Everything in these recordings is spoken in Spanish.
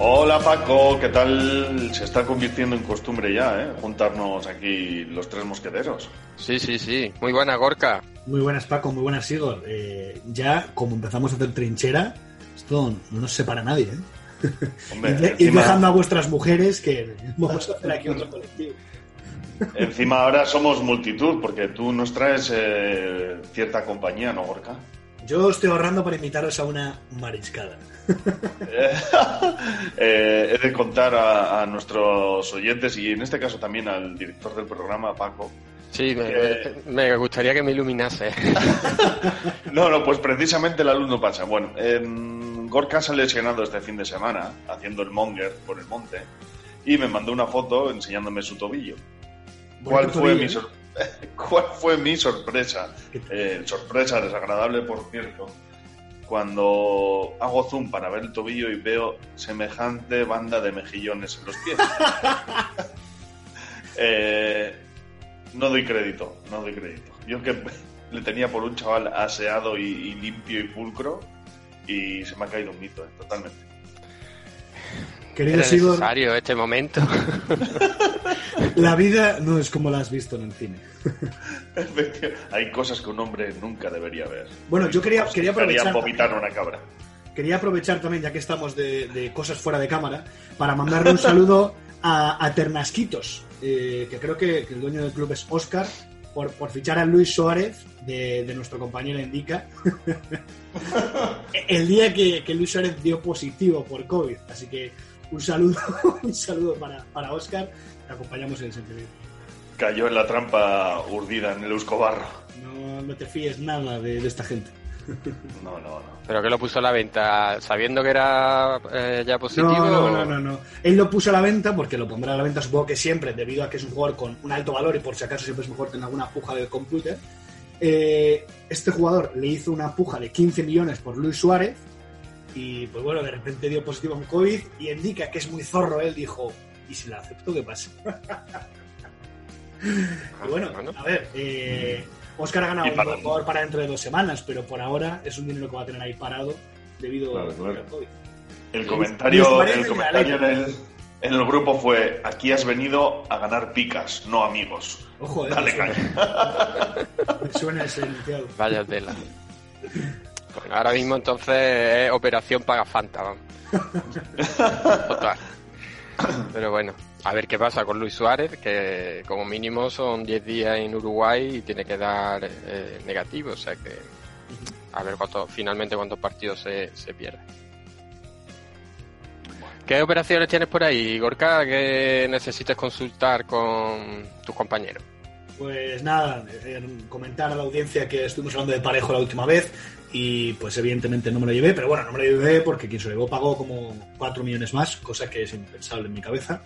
Hola Paco, ¿qué tal? Se está convirtiendo en costumbre ya, ¿eh? Juntarnos aquí los tres mosqueteros. Sí, sí, sí. Muy buena, Gorka. Muy buenas, Paco. Muy buenas, Igor. Eh, ya, como empezamos a hacer trinchera, esto no nos separa a nadie, ¿eh? Hombre, y, dejando a vuestras mujeres que vamos a hacer aquí otro colectivo. Encima ahora somos multitud, porque tú nos traes eh, cierta compañía, ¿no, Gorka? Yo estoy ahorrando para invitaros a una mariscada. Eh, he de contar a, nuestros oyentes y en este caso también al director del programa, Paco. Sí, me, gustaría que me iluminase. no, no, pues precisamente el alumno pasa. Bueno, Gorka se ha lesionado este fin de semana haciendo el monger por el monte y me mandó una foto enseñándome su tobillo. ¿Cuál fue, mi ¿eh? ¿Cuál fue mi sorpresa? Eh, sorpresa desagradable, por cierto cuando hago zoom para ver el tobillo y veo semejante banda de mejillones en los pies. Eh, no doy crédito, no doy crédito. Yo que le tenía por un chaval aseado y, limpio y pulcro y se me ha caído un mito, eh, totalmente. Querido Era necesario este momento. La vida no es como la has visto en el cine. Hay cosas que un hombre nunca debería ver. Bueno, yo quería, quería aprovechar. vomitar una cabra. Quería aprovechar también, ya que estamos de, cosas fuera de cámara, para mandarle un saludo a, Ternasquitos, eh, que creo que, el dueño del club es Oscar, por, fichar a Luis Suárez de, nuestro compañero Indica. el día que, Luis Suárez dio positivo por COVID. Así que un saludo, un saludo para, para Oscar. Te acompañamos en el sentido cayó en la trampa urdida en el Euskobarro. No, no te fíes nada de, esta gente. No, no, no. ¿Pero que lo puso a la venta sabiendo que era eh, ya positivo? No, no, no, no, Él lo puso a la venta porque lo pondrá a la venta supongo que siempre, debido a que es un jugador con un alto valor y por si acaso siempre es mejor tener alguna puja de computer. Eh, este jugador le hizo una puja de 15 millones por Luis Suárez y pues bueno, de repente dio positivo con COVID y indica que es muy zorro, él dijo, ¿y si la acepto qué pasa? y bueno, a ver, eh, Oscar ha ganado un jugador para dentro de dos semanas, pero por ahora es un dinero que va a tener ahí parado debido a COVID. El comentario, el comentario en, el, grupo fue: aquí has venido a ganar picas, no amigos. Ojo, eh, Dale suena ese iniciado. Vaya tela. Bueno, ahora mismo entonces es Operación Paga Fanta, Pero bueno. A ver qué pasa con Luis Suárez, que como mínimo son 10 días en Uruguay y tiene que dar eh, negativo, o sea que a ver cuánto, finalmente cuántos partidos se, se pierden. ¿Qué operaciones tienes por ahí, Gorka, que necesites consultar con tus compañeros? Pues nada, comentar a la audiencia que estuvimos hablando de parejo la última vez y pues evidentemente no me lo llevé, pero bueno, no me lo llevé porque quien se lo llevó pagó como 4 millones más, cosa que es impensable en mi cabeza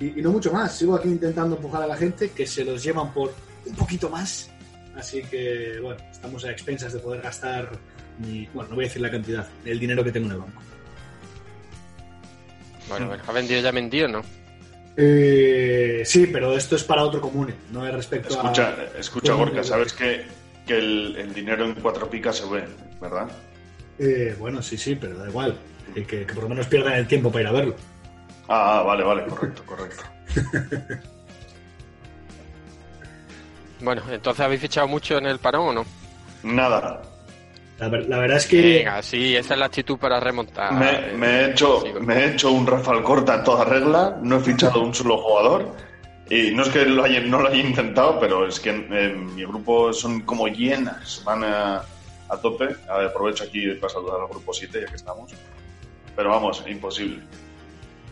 y, no mucho más. Sigo aquí intentando empujar a la gente que se los llevan por un poquito más. Así que, bueno, estamos a expensas de poder gastar, bueno, no voy a decir la cantidad, el dinero que tengo en el banco. Bueno, ¿ha vendido ya vendido no? Eh, sí, pero esto es para otro común, no es respecto escucha, a... Escucha, Gorka, sabes que, que el, dinero en cuatro picas se ve, ¿verdad? Eh, bueno, sí, sí, pero da igual. Que, que, por lo menos pierdan el tiempo para ir a verlo. Ah, vale, vale, correcto, correcto. bueno, entonces habéis fichado mucho en el parón o no? Nada. La, verdad es que. Venga, sí, esa es la actitud para remontar. Me, he, hecho, me he hecho un Rafael Corta en toda regla, no he fichado un solo jugador Y no es que lo haya- no lo haya intentado, pero es que en mi grupo son como llenas, van a, a tope. A ver, aprovecho aquí para saludar al grupo 7, ya que estamos. Pero vamos, imposible.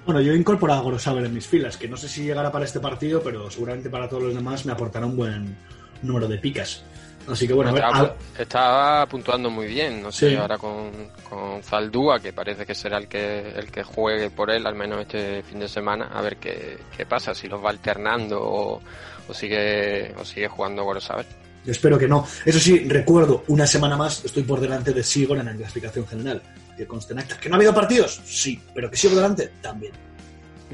Bueno, yo he incorporado a Gorosaber en mis filas, que no sé si llegará para este partido, pero seguramente para todos los demás me aportará un buen número de picas. Así que bueno, a ver, estaba, puntuando muy bien, no sé, Sí. ahora con, con Zaldúa, que parece que será el que el que juegue por él, al menos este fin de semana, a ver qué, qué pasa, si los va alternando o, o sigue o sigue jugando Gorosaber. yo espero que no. Eso sí, recuerdo, una semana más estoy por delante de Sigor en la clasificación general. Que conste en acta. ¿Que no ha habido partidos? Sí, pero que sigo delante, también.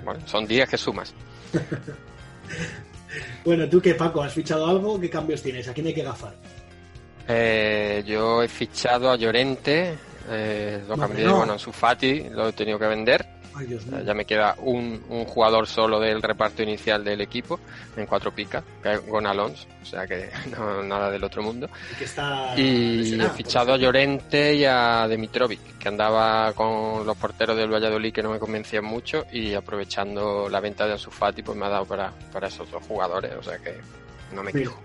Bueno, son días que sumas. Bueno, ¿tú qué, Paco? ¿Has fichado algo? ¿Qué cambios tienes? ¿A quién hay que gafar? Eh, yo he fichado a Llorente, eh, lo No, cambié, no. bueno, a Sufati lo he tenido que vender. Ay, Dios mío. Ya me queda un, un jugador solo del reparto inicial del equipo en cuatro picas, es Gonalons, o sea que no, nada del otro mundo. Y que está Y he fichado a Llorente y a Dimitrovic, que andaba con los porteros del Valladolid que no me convencían mucho y aprovechando la venta de Ansu Fati pues me ha dado para, para esos dos jugadores, o sea que no me quejo.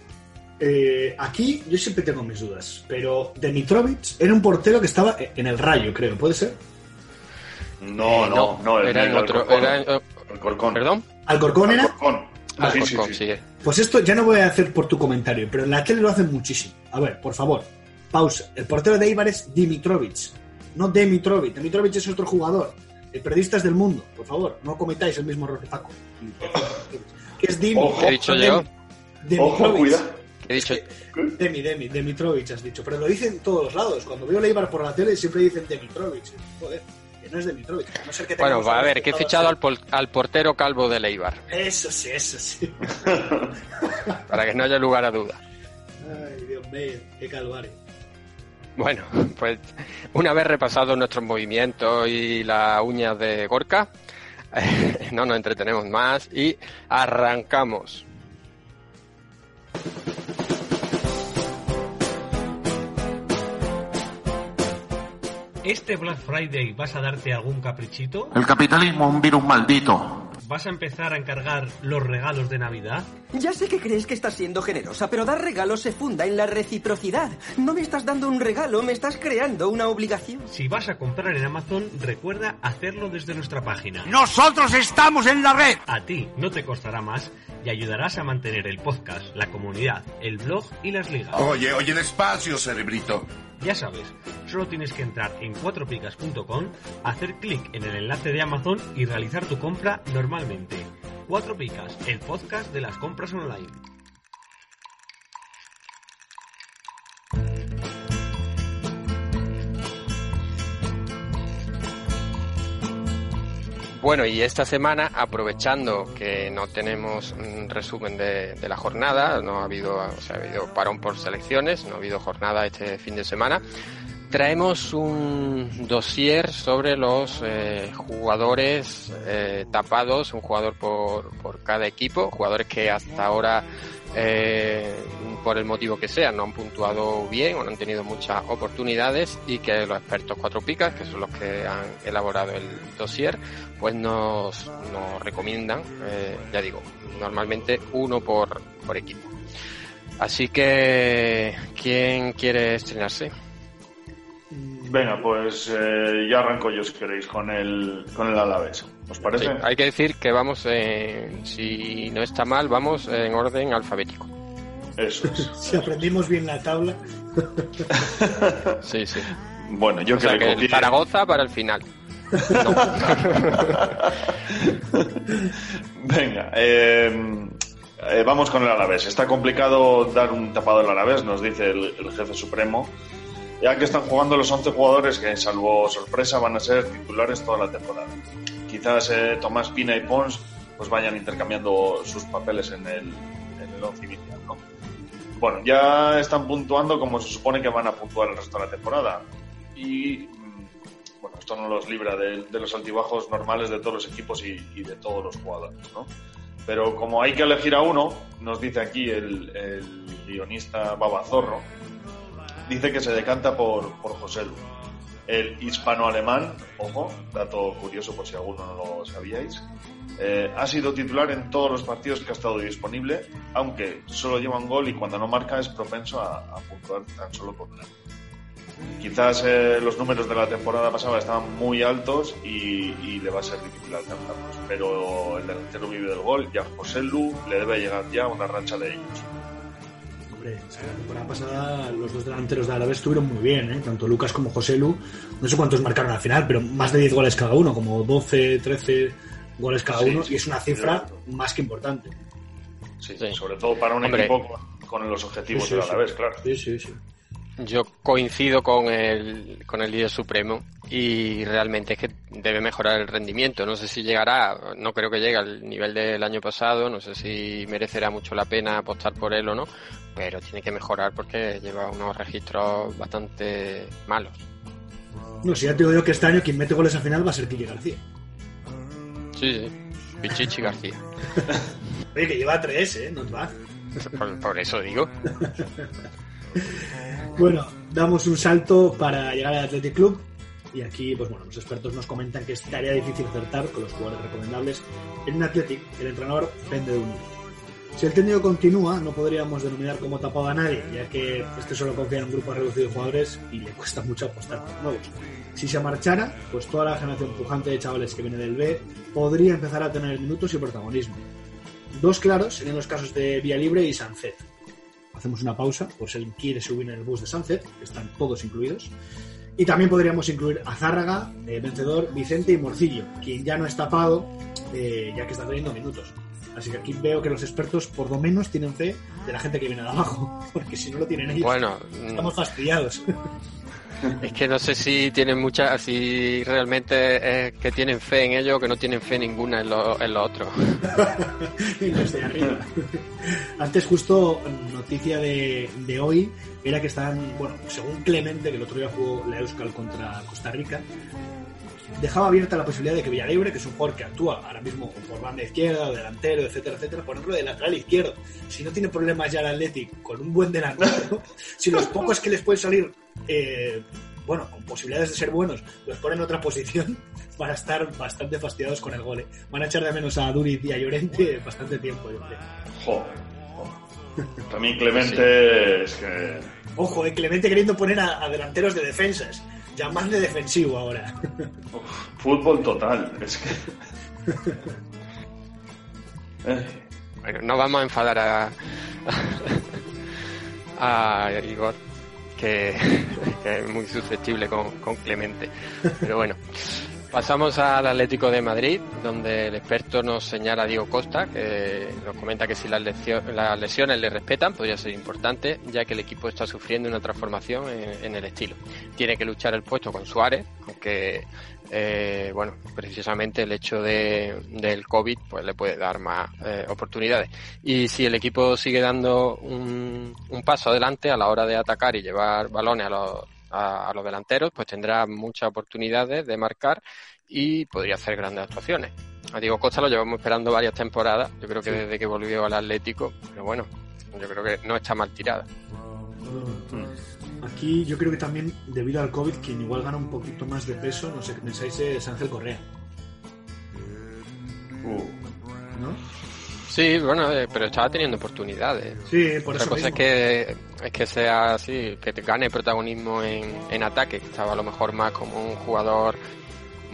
eh, aquí yo siempre tengo mis dudas, pero Dimitrovic era un portero que estaba en el rayo, creo, ¿puede ser? No, Eh, no, no, el, era el en otro, Alcorcón. era en- El Corcón. ¿Perdón? ¿Alcorcón era? Alcorcón. Ah, Sí, Alcorcón, sí. sí. Pues esto ya no voy a hacer por tu comentario, pero en la tele lo hacen muchísimo. A ver, por favor, pausa. El portero de Eibar es Dimitrovic, no Dimitrovic. Dimitrovic es otro jugador. El periodista es del mundo, por favor, no cometáis el mismo error que Paco. Que es Dimi. Ojo. ¿Qué he dicho no yo? Ojo, Dimitrovic. cuidado. He dicho, Demi, Demi, Demitrovic has dicho, pero lo dicen en todos los lados. Cuando veo el Eibar por la tele siempre dicen Demitrovic. Joder, que no es Demitrovic. A no ser que bueno, va a ver, que he fichado al, al portero calvo de Leibar, Eso sí, eso sí. para que no haya lugar a duda. Ay, Dios mío, qué calvario. Bueno, pues una vez repasados nuestros movimientos y las uñas de Gorka, no nos entretenemos más y arrancamos. ¿Este Black Friday vas a darte algún caprichito? El capitalismo, un virus maldito. ¿Vas a empezar a encargar los regalos de Navidad? Ya sé que crees que estás siendo generosa, pero dar regalos se funda en la reciprocidad. No me estás dando un regalo, me estás creando una obligación. Si vas a comprar en Amazon, recuerda hacerlo desde nuestra página. Nosotros estamos en la red. A ti no te costará más y ayudarás a mantener el podcast, la comunidad, el blog y las ligas. Oye, oye, despacio, cerebrito. Ya sabes, solo tienes que entrar en cuatropicas.com, hacer clic en el enlace de Amazon y realizar tu compra normalmente. Cuatro Picas, el podcast de las compras online. Bueno, y esta semana, aprovechando que no tenemos un resumen de, de la jornada, no ha habido, o sea, ha habido parón por selecciones, no ha habido jornada este fin de semana, traemos un dossier sobre los eh, jugadores eh, tapados, un jugador por, por cada equipo, jugadores que hasta ahora, eh, por el motivo que sea, no han puntuado bien o no han tenido muchas oportunidades y que los expertos cuatro picas, que son los que han elaborado el dossier, pues nos, nos recomiendan, eh, ya digo, normalmente uno por, por equipo. Así que, ¿quién quiere estrenarse? Venga, pues eh, ya arranco yo si queréis con el, con el Alavés. ¿Os parece? Sí, hay que decir que vamos, en- si no está mal, vamos en orden alfabético. Eso es. Si aprendimos bien la tabla. Sí, sí. Bueno, yo O que sea le que el copié- Zaragoza para el final. Venga, eh, eh, vamos con el Alavés. Está complicado dar un tapado al Alavés, nos dice el, el jefe supremo, ya que están jugando los 11 jugadores que, salvo sorpresa, van a ser titulares toda la temporada. Quizás eh, Tomás Pina y Pons pues vayan intercambiando sus papeles en el, en el once inicial, ¿no? Bueno, ya están puntuando como se supone que van a puntuar el resto de la temporada. Y mm, bueno, esto no los libra de, los altibajos normales de todos los equipos y, y de todos los jugadores, ¿no? Pero como hay que elegir a uno, nos dice aquí el, el guionista Babazorro, dice que se decanta por, por José Lu. El hispano-alemán, ojo, dato curioso por si alguno no lo sabíais, eh, ha sido titular en todos los partidos que ha estado disponible, aunque solo lleva un gol y cuando no marca es propenso a, a puntuar tan solo con una. Quizás eh, los números de la temporada pasada estaban muy altos y, le va a ser difícil alcanzarlos, pero el delantero vive del gol y a José Lu le debe llegar ya una racha de ellos. Hombre, es que la temporada pasada los dos delanteros de Árabes estuvieron muy bien, ¿eh? tanto Lucas como José Lu. No sé cuántos marcaron al final, pero más de 10 goles cada uno, como 12, 13 goles cada Sí, uno, sí, y es una cifra más que importante. Sí, Sí. sobre todo para un Hombre. equipo con, los objetivos Sí, sí, del sí. Alavés, claro. Sí, sí, sí. Yo coincido con el, con el líder supremo y realmente es que debe mejorar el rendimiento. No sé si llegará, no creo que llegue al nivel del año pasado, no sé si merecerá mucho la pena apostar por él o no, pero tiene que mejorar porque lleva unos registros bastante malos. No, si ya te digo yo que este año quien mete goles al final va a ser Kike García. Sí, sí. Pichichi García. Oye, que lleva tres, ¿eh? No va. Por, por eso digo. Bueno, damos un salto para llegar al Athletic Club. Y aquí, pues bueno, los expertos nos comentan que es tarea difícil acertar con los jugadores recomendables. En un Athletic, el entrenador depende de uno. Si el técnico continúa, no podríamos denominar como tapado a nadie, ya que este solo confía en un grupo reducido de jugadores y le cuesta mucho apostar por nuevos. Si se marchara, pues toda la generación pujante de chavales que viene del B podría empezar a tener minutos y protagonismo. Dos claros serían los casos de Vía Libre y Sancet. Hacemos una pausa, por si alguien quiere subir en el bus de Sunset, que están todos incluidos. Y también podríamos incluir a Zárraga, eh, Vencedor, Vicente y Morcillo, quien ya no es tapado, eh, ya que está teniendo minutos. Así que aquí veo que los expertos por lo menos tienen fe de la gente que viene de abajo, porque si no lo tienen ellos, Bueno, estamos fastidiados. es que no sé si tienen mucha, si realmente es que tienen fe en ello o que no tienen fe ninguna en lo, en lo otro. Antes justo noticia de, de hoy era que están, bueno, según Clemente, que el otro día jugó la Euskal contra Costa Rica, dejaba abierta la posibilidad de que Villalibre, que es un jugador que actúa ahora mismo por banda izquierda, delantero, etcétera, etcétera, por ejemplo, de lateral izquierdo. Si no tiene problemas ya el Athletic con un buen delantero, si los pocos que les pueden salir, eh, bueno, con posibilidades de ser buenos, los ponen en otra posición, van a estar bastante fastidiados con el gol. ¿eh? Van a echar de menos a Duriz y a Llorente bastante tiempo, yo creo. También Clemente es que Ojo, eh, Clemente queriendo poner a, a delanteros de defensas. Llamarle defensivo ahora. uf, fútbol total. Es que. Bueno, no vamos a enfadar a, a Igor, que, que es muy susceptible con, con Clemente. Pero bueno, pasamos al Atlético de Madrid, donde el experto nos señala Diego Costa, que nos comenta que si las, lesiones le respetan, podría ser importante, ya que el equipo está sufriendo una transformación en, el estilo. Tiene que luchar el puesto con Suárez, aunque eh, bueno, precisamente el hecho de, del COVID pues le puede dar más eh, oportunidades. Y si el equipo sigue dando un paso adelante a la hora de atacar y llevar balones a los, a, a los delanteros, pues tendrá muchas oportunidades de marcar y podría hacer grandes actuaciones. A Diego Costa lo llevamos esperando varias temporadas, yo creo que desde que volvió al Atlético, pero bueno, yo creo que no está mal tirada. Aquí yo creo que también, debido al COVID, quien igual gana un poquito más de peso, no sé qué pensáis, es Ángel Correa. uh, ¿No? Sí, bueno, eh, pero estaba teniendo oportunidades. Sí, por Otra eso cosa es que, es que sea así, que te gane protagonismo en, en ataque, que estaba a lo mejor más como un jugador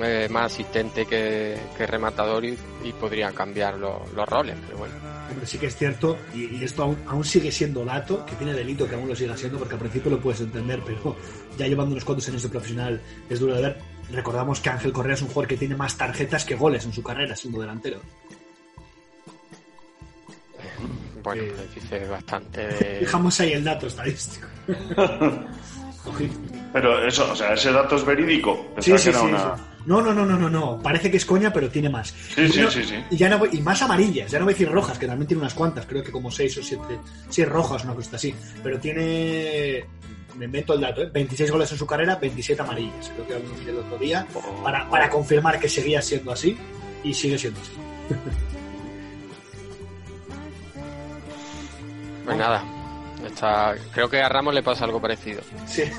eh, más asistente que, que rematador y, y podría cambiar lo- los roles, pero bueno. Hombre, sí que es cierto, y, y esto aún, aún sigue siendo dato, que tiene delito que aún lo siga siendo, porque al principio lo puedes entender, pero ya llevando unos cuantos años de profesional es duro de ver. Recordamos que Ángel Correa es un jugador que tiene más tarjetas que goles en su carrera siendo delantero. Bueno, Eh. dice bastante de... Fijamos ahí el dato estadístico. Pero eso, o sea, ese dato es verídico. Sí, sí, que era sí, una. sí. No, no, no, no, no, no. Parece que es coña, pero tiene más. Sí, y, sí, no- sí, sí. Y, ya no voy- y más amarillas, ya no voy a decir rojas, que también tiene unas cuantas, creo que como seis o siete, seis rojas, una cosa así. Pero tiene, me invento el dato, ¿eh? 26 goles en su carrera, 27 amarillas. Creo que lo miré el otro día, para, para confirmar que seguía siendo así, y sigue siendo así. Pues nada, está, creo que a Ramos le pasa algo parecido. Sí.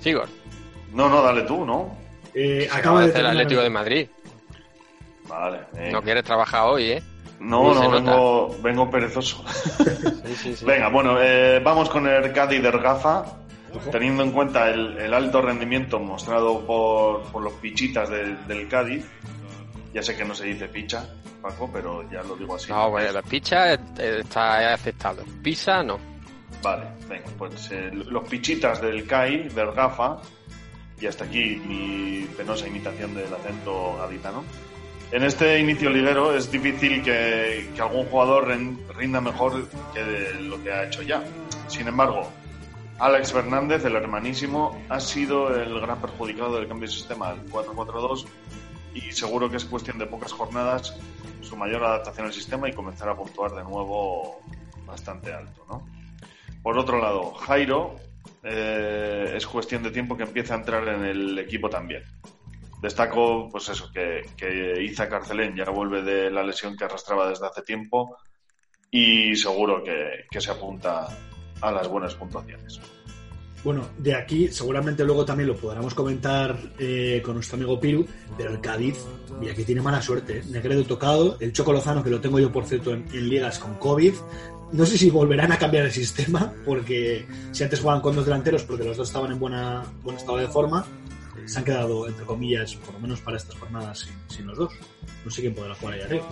Sigor, No, no, dale tú, ¿no? Eh, acaba de hacer el Atlético de Madrid. Vale. No quieres trabajar hoy, ¿eh? No, no, vengo, vengo perezoso. Sí, sí, sí. Venga, bueno, eh, vamos con el Cádiz de Ergaza, teniendo en cuenta el, el alto rendimiento mostrado por, por los pichitas del- del Cádiz. Ya sé que no se dice picha, Paco, pero ya lo digo así. No, bueno, la picha eh, está aceptado. Pisa, no. Vale, venga, pues eh, los pichitas del CAI, del GAFA, y hasta aquí mi penosa imitación del acento gaditano. En este inicio liguero es difícil que, que algún jugador rinda mejor que lo que ha hecho ya. Sin embargo, Alex Fernández, el hermanísimo, ha sido el gran perjudicado del cambio de sistema al 4-4-2 y seguro que es cuestión de pocas jornadas su mayor adaptación al sistema y comenzar a puntuar de nuevo bastante alto, ¿no? Por otro lado, Jairo eh, es cuestión de tiempo que empiece a entrar en el equipo también. Destaco, pues eso, que, que Iza Carcelén ya vuelve de la lesión que arrastraba desde hace tiempo y seguro que, que se apunta a las buenas puntuaciones. Bueno, de aquí seguramente luego también lo podremos comentar eh, con nuestro amigo Piru, pero el Cádiz, mira que tiene mala suerte. ¿eh? Negredo tocado, el Choco Lozano, que lo tengo yo por cierto en, ligas con COVID. No sé si volverán a cambiar el sistema, porque si antes jugaban con dos delanteros, porque los dos estaban en buena, buen estado de forma, se han quedado, entre comillas, por lo menos para estas jornadas, sin, los dos. No sé quién podrá jugar ahí arriba.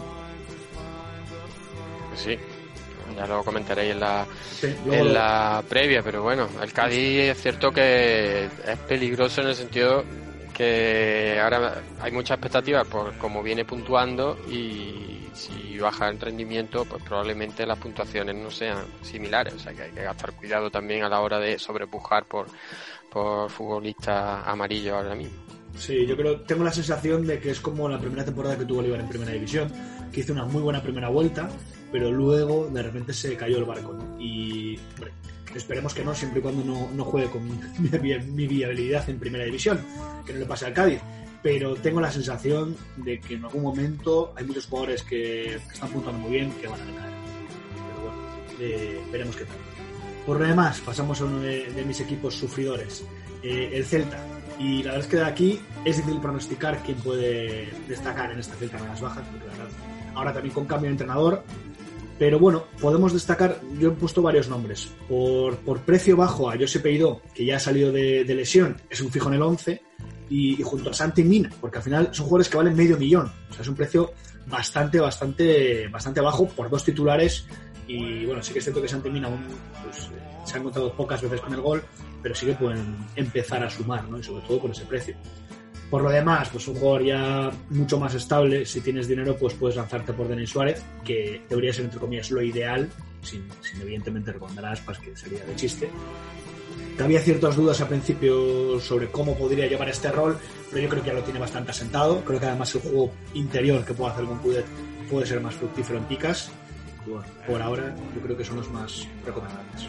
Sí, ya lo comentaréis en la, Sí, en la previa, pero bueno, el Cádiz es cierto que es peligroso en el sentido que ahora hay mucha expectativa por cómo viene puntuando y si baja el rendimiento, pues probablemente las puntuaciones no sean similares, o sea que hay que gastar cuidado también a la hora de sobrepujar por, por futbolistas amarillos ahora mismo. Sí, yo creo, tengo la sensación de que es como la primera temporada que tuvo Oliver en primera división, que hizo una muy buena primera vuelta, pero luego de repente se cayó el barco. ¿no? Y hombre, esperemos que no, siempre y cuando no, no juegue con mi, vi- mi viabilidad en primera división, que no le pase al Cádiz. Pero tengo la sensación de que en algún momento hay muchos jugadores que, que están puntuando muy bien que van a ganar. Pero bueno, eh, veremos qué tal. Por lo demás, pasamos a uno de, de mis equipos sufridores, eh, el Celta. Y la verdad es que de aquí es difícil pronosticar quién puede destacar en esta Celta de las bajas, porque la verdad, ahora también con cambio de entrenador. Pero bueno, podemos destacar, yo he puesto varios nombres. Por, por precio bajo a Josep Peidó, que ya ha salido de, de lesión, es un fijo en el 11, y, y junto a Santi Mina, porque al final son jugadores que valen medio millón. O sea, es un precio bastante, bastante, bastante bajo por dos titulares. Y bueno, sí que es cierto que Santi Mina aún pues, eh, se ha encontrado pocas veces con el gol, pero sí que pueden empezar a sumar, ¿no? Y sobre todo por ese precio. Por lo demás, pues un jugador ya mucho más estable. Si tienes dinero, pues puedes lanzarte por Denis Suárez, que debería ser, entre comillas, lo ideal, sin, sin evidentemente recomendar a Aspas, que sería de chiste. Había ciertas dudas al principio sobre cómo podría llevar este rol, pero yo creo que ya lo tiene bastante asentado. Creo que además el juego interior que puede hacer con Cudet puede ser más fructífero en picas. Bueno, por ahora yo creo que son los más recomendables.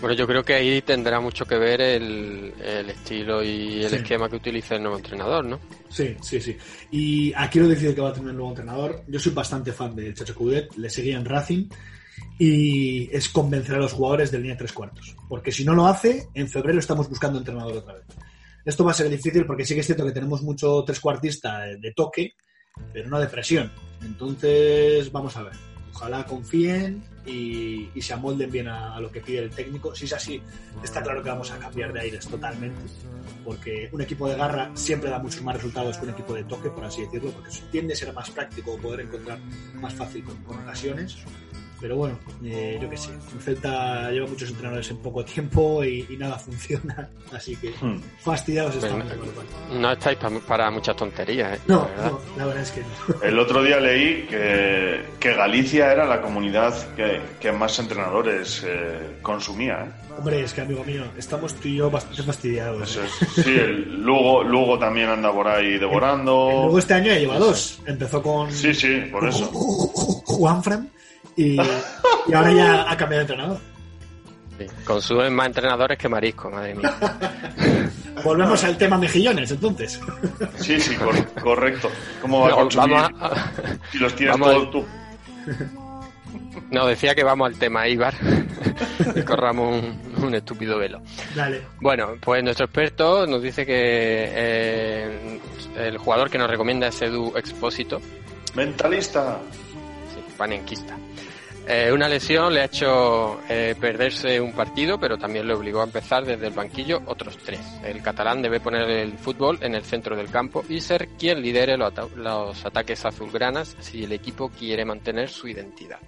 Bueno, yo creo que ahí tendrá mucho que ver el, el estilo y el Sí. esquema que utilice el nuevo entrenador, ¿no? Sí, sí, sí. Y aquí lo decide que va a tener un nuevo entrenador. Yo soy bastante fan del Chacho Coudet, le seguía en Racing y es convencer a los jugadores de línea tres cuartos. Porque si no lo hace, en febrero estamos buscando entrenador otra vez. Esto va a ser difícil porque sí que es cierto que tenemos mucho tres cuartista de, de toque, pero no de presión. Entonces, vamos a ver. Ojalá confíen y, se amolden bien a, lo que pide el técnico. Si es así, está claro que vamos a cambiar de aires totalmente porque un equipo de garra siempre da muchos más resultados que un equipo de toque, por así decirlo, porque tiende a ser más práctico o poder encontrar más fácil con ocasiones. Pero bueno, eh, yo qué sé, el Celta lleva muchos entrenadores en poco tiempo y, y nada funciona, así que Hmm. fastidiados Bueno, estamos. cual. No estáis pa- para muchas tonterías, ¿eh? No, La verdad. no, la verdad es que no. El otro día leí que, que Galicia era la comunidad que, que más entrenadores eh, consumía. ¿eh? Hombre, es que amigo mío, estamos tú y yo bastante fastidiados. Eso ¿eh? es. Sí, el Lugo, Lugo también anda por ahí devorando. Luego este año ya lleva dos. Empezó con Sí, sí, por eso. Juanfran y, y ahora ya ha cambiado de entrenador. Sí. Consumen más entrenadores que marisco, madre mía. Volvemos al tema mejillones, entonces. Sí, sí, cor- correcto. ¿Cómo va a consumir vamos a- si los tienes vamos todos tú? No, decía que vamos al tema, Ibar. y corramos un, un estúpido velo. Dale. Bueno, pues nuestro experto nos dice que eh, el jugador que nos recomienda es Edu Expósito, Mentalista. sí, panenquista. Eh, una lesión le ha hecho eh, perderse un partido, pero también le obligó a empezar desde el banquillo otros tres. El catalán debe poner el fútbol en el centro del campo y ser quien lidere los, ata- los ataques azulgranas si el equipo quiere mantener su identidad.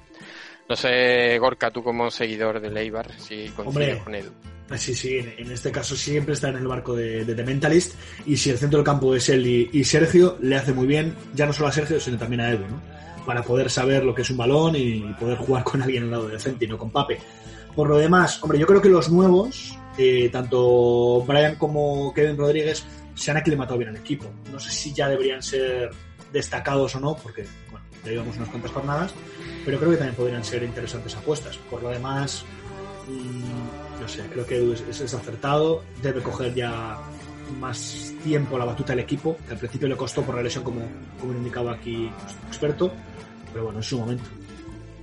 No sé, Gorka, tú como seguidor de Leibar, si coincides Hombre. con Edu. Sí, sí, en, en este caso siempre está en el barco de, de The Mentalist y si el centro del campo es él y, y Sergio, le hace muy bien, ya no solo a Sergio, sino también a Edu, ¿no? Para poder saber lo que es un balón y poder jugar con alguien al lado del frente y no con Pape. Por lo demás, hombre, yo creo que los nuevos, eh, tanto Brian como Kevin Rodríguez, se han aclimatado bien al equipo. No sé si ya deberían ser destacados o no, porque, ya llevamos unas cuantas jornadas, pero creo que también podrían ser interesantes apuestas. Por lo demás, mm, no sé, creo que es- es acertado, debe coger ya más tiempo la batuta del equipo, que al principio le costó por la lesión, como, como indicaba aquí nuestro experto, pero bueno, en su momento.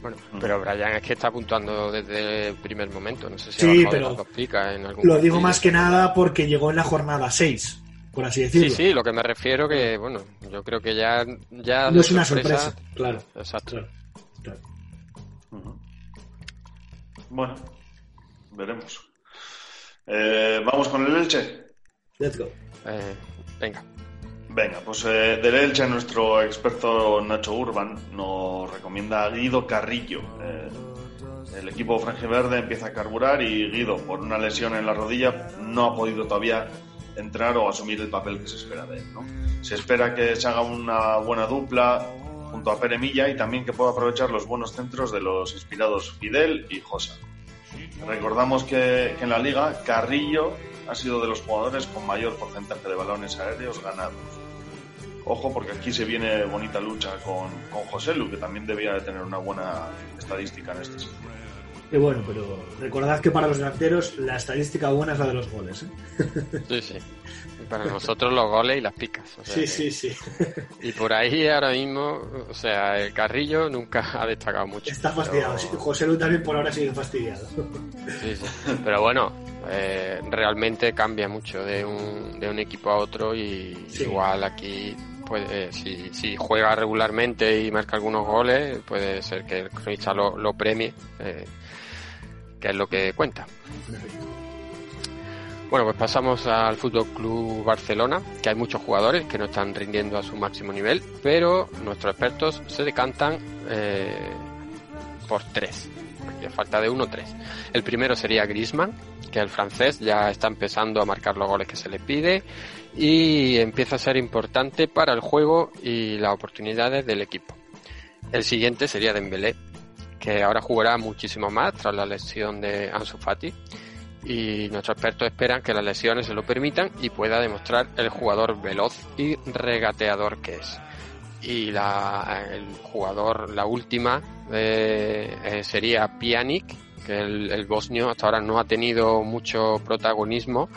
Bueno, pero Brian es que está apuntando desde el primer momento. No sé si Sí, pero lo explica en algún Lo digo partido. más que nada porque llegó en la jornada 6, por así decirlo. Sí, sí, lo que me refiero que, bueno, yo creo que ya... ya No es una sorpresa, claro. Exacto. claro, claro. Ujú. Bueno, veremos. Eh, Vamos con el Elche. Let's go. Eh, venga. Venga, pues eh, del Elche nuestro experto Nacho Urban nos recomienda a Guido Carrillo. Eh, el equipo franjiverde empieza a carburar y Guido, por una lesión en la rodilla, no ha podido todavía entrar o asumir el papel que se espera de él. ¿no? Se espera que se haga una buena dupla junto a Pere Milla y también que pueda aprovechar los buenos centros de los inspirados Fidel y Josa. Recordamos que, que en la liga Carrillo ha sido de los jugadores con mayor porcentaje de balones aéreos ganados. Ojo, porque aquí se viene bonita lucha con, con José Lu, que también debía de tener una buena estadística en este sentido. Y bueno, pero recordad que para los delanteros la estadística buena es la de los goles. ¿eh? Sí, sí. Para nosotros los goles y las picas. o sea Sí, que- sí, sí. Y por ahí ahora mismo, o sea, el Carrillo nunca ha destacado mucho. Está fastidiado. Pero- José Lu también por ahora sigue fastidiado. Sí, sí. Pero bueno, eh, realmente cambia mucho de un, de un equipo a otro y Sí. igual aquí, pues, eh, si, juega regularmente y marca algunos goles, puede ser que el cronista lo, lo premie, eh, que es lo que cuenta. Bueno, pues pasamos al Fútbol Club Barcelona, que hay muchos jugadores que no están rindiendo a su máximo nivel, pero nuestros expertos se decantan eh, por tres. Aquí falta de uno, tres. El primero sería Griezmann, que el francés ya está empezando a marcar los goles que se le pide y empieza a ser importante para el juego y las oportunidades del equipo. El siguiente sería Dembélé, que ahora jugará muchísimo más tras la lesión de Ansu Fati y nuestros expertos esperan que las lesiones se lo permitan y pueda demostrar el jugador veloz y regateador que es. Y la, el jugador, la última, eh, eh, sería Pjanic, que el, el bosnio hasta ahora no ha tenido mucho protagonismo,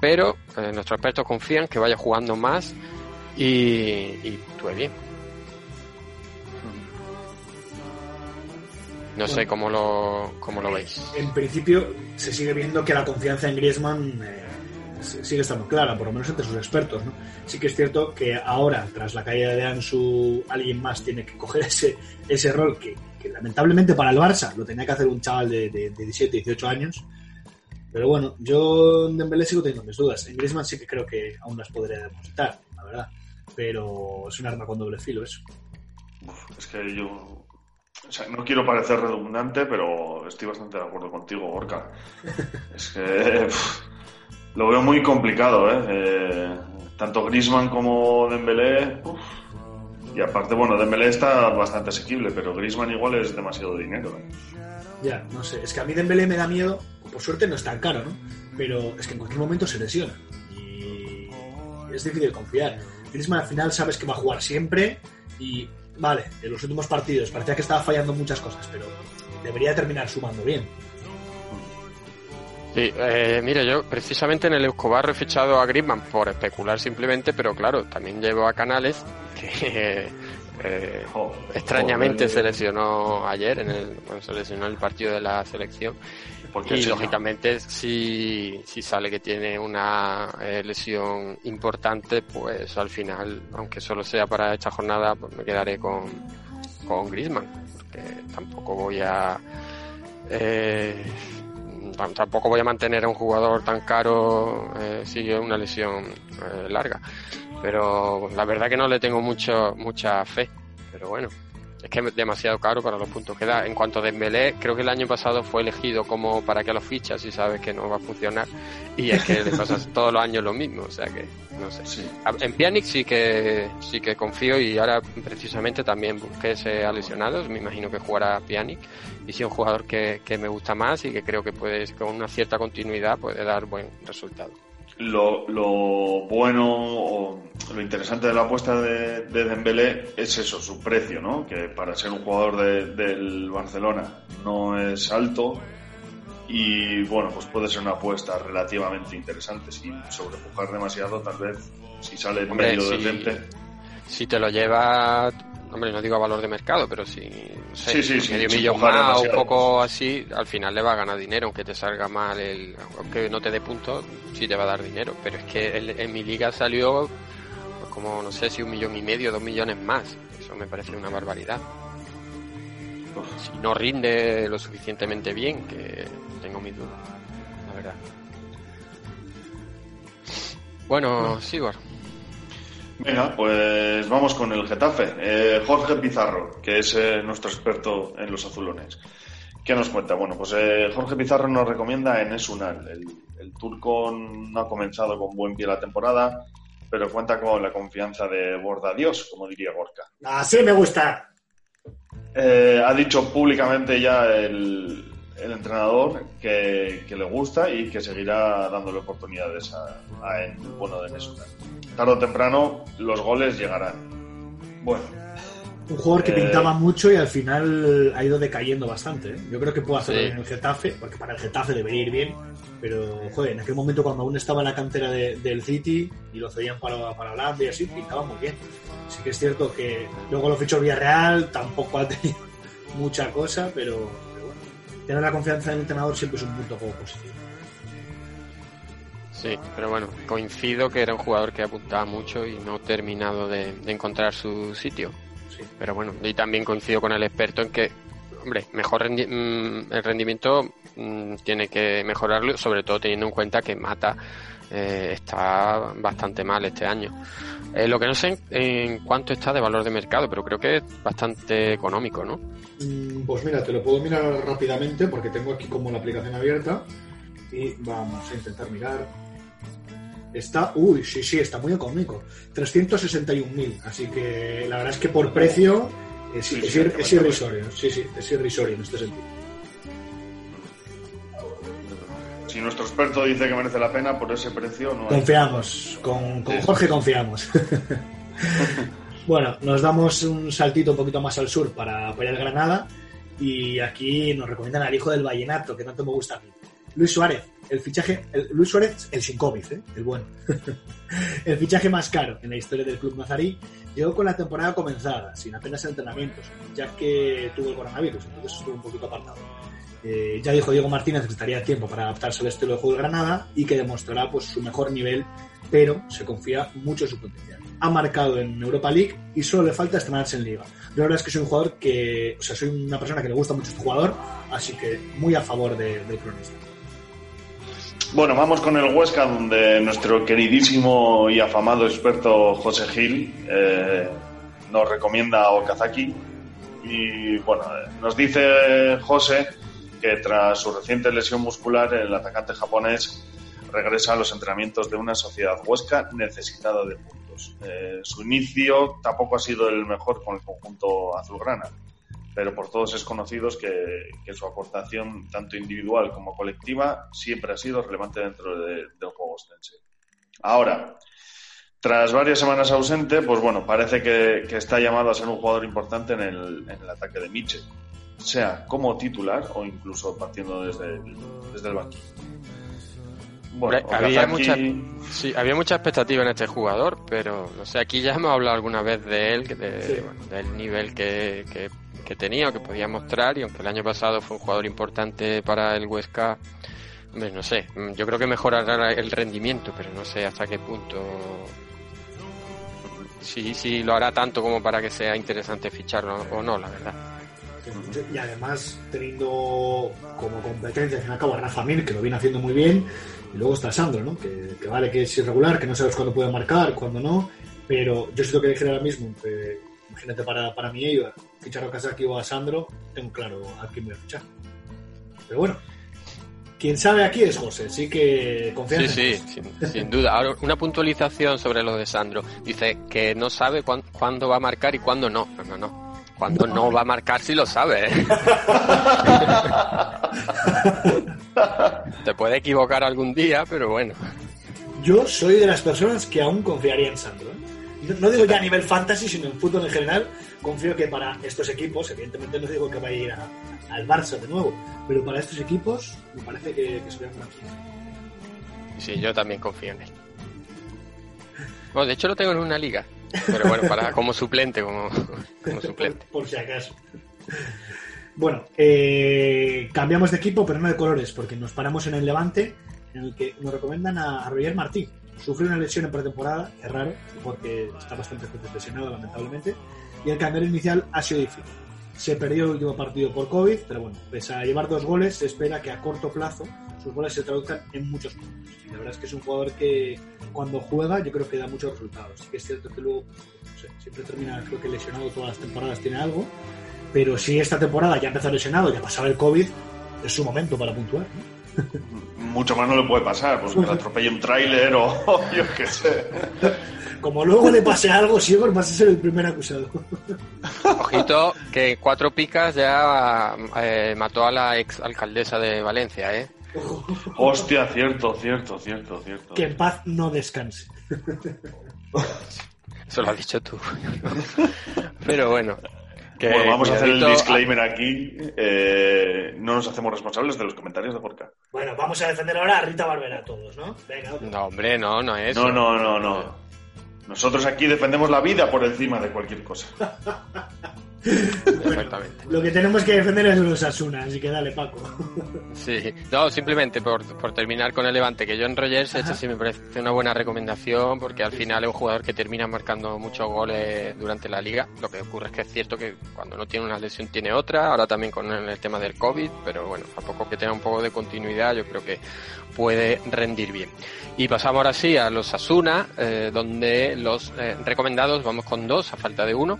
pero eh, nuestros expertos confían que vaya jugando más y, y actúe bien. No sé cómo lo, cómo lo veis. En principio se sigue viendo que la confianza en Griezmann eh, sigue estando clara, por lo menos entre sus expertos. ¿no? Sí que es cierto que ahora, tras la caída de Ansu, alguien más tiene que coger ese, ese rol que, que lamentablemente para el Barça lo tenía que hacer un chaval de, de, de 17, 18 años. Pero bueno, yo en Dembélé sigo teniendo mis dudas. En Griezmann sí que creo que aún las podría depositar, la verdad. Pero es un arma con doble filo eso. Uf, es que yo. o sea, no quiero parecer redundante, pero estoy bastante de acuerdo contigo, Gorka. Es que. uf, lo veo muy complicado, ¿eh? Eh, tanto Grisman como Dembélé. uf. Y aparte, bueno, Dembélé está bastante asequible, pero Grisman igual es demasiado dinero. ¿eh? Ya, no sé. Es que a mí Dembélé me da miedo. Por suerte no es tan caro, ¿no? Pero es que en cualquier momento se lesiona. Y es difícil confiar. Griezmann al final sabes que va a jugar siempre. Y vale, en los últimos partidos parecía que estaba fallando muchas cosas, pero debería terminar sumando bien. Sí, eh, mira, yo precisamente en el Euskobar he fichado a Griezmann por especular simplemente, pero claro, también llevo a Canales que Eh, Jo, extrañamente se lesionó ayer, en el, bueno, se lesionó en el partido de la selección. Porque Y lógicamente, si, si sale que tiene una eh, lesión importante, pues al final, aunque solo sea para esta jornada, pues me quedaré con, con Griezmann, porque tampoco voy a. eh, tam- tampoco voy a mantener a un jugador tan caro eh, si es una lesión eh, larga. Pero la verdad que no le tengo mucho, mucha fe. Pero bueno, es que es demasiado caro para los puntos que da. En cuanto a Dembélé, creo que el año pasado fue elegido como para que lo fichas y sabes que no va a funcionar. Y es que le pasas todos los años lo mismo, o sea que no sé. Sí. En Pjanic sí que sí que confío y ahora precisamente también busqué ese a lesionados, me imagino que jugará Pjanic y sí un jugador que, que me gusta más y que creo que puede con una cierta continuidad puede dar buen resultado. Lo, lo bueno o lo interesante de la apuesta de, de Dembélé es eso, su precio, ¿no? Que para ser un jugador de- del Barcelona no es alto y bueno, pues puede ser una apuesta relativamente interesante sin sobrepujar demasiado, tal vez si sale Hombre, medio sí. decente. Si te lo lleva, hombre, no digo a valor de mercado, pero si, no sé, Sí, sí, sí, medio millón más o un poco así, al final le va a ganar dinero, aunque te salga mal, el, aunque no te dé puntos, sí te va a dar dinero. Pero es que el- en mi liga salió pues, como, no sé si un millón y medio, dos millones más. Eso me parece una barbaridad. Si no rinde lo suficientemente bien, que tengo mis dudas, la verdad. Bueno, Sigor. Venga, pues vamos con el Getafe. Eh, Jorge Pizarro, que es eh, nuestro experto en los azulones. ¿Qué nos cuenta? Bueno, pues eh, Jorge Pizarro nos recomienda en Esunal. El, el turco no ha comenzado con buen pie la temporada, pero cuenta con la confianza de Borda Dios, como diría Gorka. Así me gusta. Eh, ha dicho públicamente ya el, el entrenador que, que le gusta y que seguirá dándole oportunidades a, a el bueno de Esunal. Tarde o temprano los goles llegarán. Bueno, Un jugador que Eh, pintaba mucho y al final ha ido decayendo bastante. ¿eh? Yo creo que puede hacerlo Sí. en el Getafe, porque para el Getafe debería ir bien. Pero, joder, en aquel momento cuando aún estaba en la cantera de- del City y lo cedían para, para Holanda y así, pintaba muy bien. Sí que es cierto que luego lo fichó el Villarreal, tampoco ha tenido mucha cosa, pero. Tener la confianza del entrenador siempre es un punto como positivo. Sí, pero bueno, coincido que era un jugador que apuntaba mucho y no terminado de, de encontrar su sitio. Sí. Pero bueno, y también coincido con el experto en que, hombre, mejor rendi- mm, el rendimiento mm, tiene que mejorarlo, sobre todo teniendo en cuenta que Mata eh, está bastante mal este año. Eh, lo que no sé en, en cuánto está de valor de mercado, pero creo que es bastante económico, ¿no? Mm, Pues mira, te lo puedo mirar rápidamente porque tengo aquí como la aplicación abierta y vamos a intentar mirar. Está, uy, sí, sí, está muy económico. 361.000, así que la verdad es que por precio es, Sí, es es irrisorio. Sí, sí, es irrisorio en este sentido. Si nuestro experto dice que merece la pena, por ese precio no hay. Confiamos, con, con Sí. Jorge confiamos. bueno, nos damos un saltito un poquito más al sur para, al Granada y aquí nos recomiendan al hijo del vallenato, que tanto me gusta a mí. Luis Suárez, el fichaje, el- Luis Suárez, el sin COVID, ¿eh? el bueno. el fichaje más caro en la historia del club nazarí llegó con la temporada comenzada, sin apenas entrenamientos, ya que tuvo el coronavirus, entonces estuvo un poquito apartado. Eh, ya dijo Diego Martínez que estaría tiempo para adaptarse al estilo de juego de Granada y que demostrará pues, su mejor nivel, pero se confía mucho en su potencial. Ha marcado en Europa League y solo le falta estrenarse en Liga. Yo la verdad es que soy un jugador que, o sea, soy una persona que le gusta mucho este jugador, así que muy a favor de- del cronista. Bueno, vamos con el Huesca, donde nuestro queridísimo y afamado experto José Gil eh, nos recomienda a Okazaki. Y bueno, eh, nos dice José que tras su reciente lesión muscular, el atacante japonés regresa a los entrenamientos de una sociedad huesca necesitada de puntos. Eh, su inicio tampoco ha sido el mejor con el conjunto azulgrana, pero por todos es conocido que, su aportación, tanto individual como colectiva, siempre ha sido relevante dentro de- del juego ostense. Ahora, tras varias semanas ausente, pues bueno, parece que, está llamado a ser un jugador importante en el, en el ataque de Mitchell, sea como titular o incluso partiendo desde el, desde el banquillo. Bueno, había, mucha, sí, había mucha expectativa en este jugador, pero no sé, aquí ya hemos hablado alguna vez de él, de- Sí. bueno, del nivel que, que, que tenía o que podía mostrar, y aunque el año pasado fue un jugador importante para el Huesca, hombre, no sé, yo creo que mejorará el rendimiento, pero no sé hasta qué punto. Sí, sí lo hará tanto como para que sea interesante ficharlo o no, la verdad. Y además, teniendo como competencia, al fin y al cabo, a Rafa Mir, que lo viene haciendo muy bien, y luego está Sandro, ¿no? Que, que vale que es irregular, que no sabes cuándo puede marcar, cuándo no, pero yo si tengo que elegir ahora mismo, eh, imagínate para, para mi Eibar, fichar a Okazaki o a Sandro, tengo claro a quién voy a fichar. Pero bueno, quien sabe aquí es José, así que Sí, confianza. sí, José. sin, sin duda. Ahora, una puntualización sobre lo de Sandro. Dice que no sabe cuán- cuándo va a marcar y cuándo no. No, no, no. Cuando no va a marcar sí lo sabe. ¿eh? Te puede equivocar algún día, pero bueno. Yo soy de las personas que aún confiaría en Sandro. ¿eh? No, digo ya a nivel fantasy, sino en fútbol en general. Confío que para estos equipos, evidentemente no digo que vaya a ir a- al Barça de nuevo, pero para estos equipos me parece que, que sería. Sí, yo también confío en él. Bueno, de hecho lo tengo en una liga. Pero bueno, para como suplente, como, como suplente. por, por si acaso. Bueno, eh, cambiamos de equipo, pero no de colores, porque nos paramos en el Levante, en el que nos recomiendan a, a Roger Martí. Sufrió una lesión en pretemporada, es raro, porque está bastante lesionado, lamentablemente, y el cambio inicial ha sido difícil. Se perdió el último partido por COVID, pero bueno, pese a llevar dos goles, se espera que a corto plazo sus goles se traduzcan en muchos puntos. La verdad es que es un jugador que cuando juega yo creo que da muchos resultados. Sí que es cierto que luego no sé, siempre termina, creo que lesionado todas las temporadas tiene algo, pero si esta temporada ya empezó lesionado, ya pasaba el COVID, es su momento para puntuar. ¿no? Mucho más no le puede pasar, pues que le atropelle un tráiler o, yo qué sé. Como luego le pase algo, Sigor vas a ser el primer acusado. Ojito, que cuatro picas ya eh, mató a la ex alcaldesa de Valencia, ¿eh? Hostia, cierto, cierto, cierto, cierto. que en paz no descanse. Eso lo has dicho tú. Pero bueno. Que Bueno, vamos a hacer el disclaimer aquí. eh, no nos hacemos responsables de los comentarios de Porca. Bueno, vamos a defender ahora a Rita Barbera todos, ¿no? Venga. No, hombre, no, no es. No, no, no, no. Nosotros aquí defendemos la vida por encima de cualquier cosa. Exactamente. Lo que tenemos que defender es los Asuna, así que dale, Paco. Sí, no, simplemente por, por terminar con el Levante, que John Rogers, este sí me parece una buena recomendación, porque al final es un jugador que termina marcando muchos goles durante la liga. Lo que ocurre es que es cierto que cuando no tiene una lesión tiene otra, ahora también con el tema del COVID, pero bueno, a poco que tenga un poco de continuidad, yo creo que puede rendir bien. Y pasamos ahora sí a los Asuna, eh, donde los eh, recomendados vamos con dos, a falta de uno.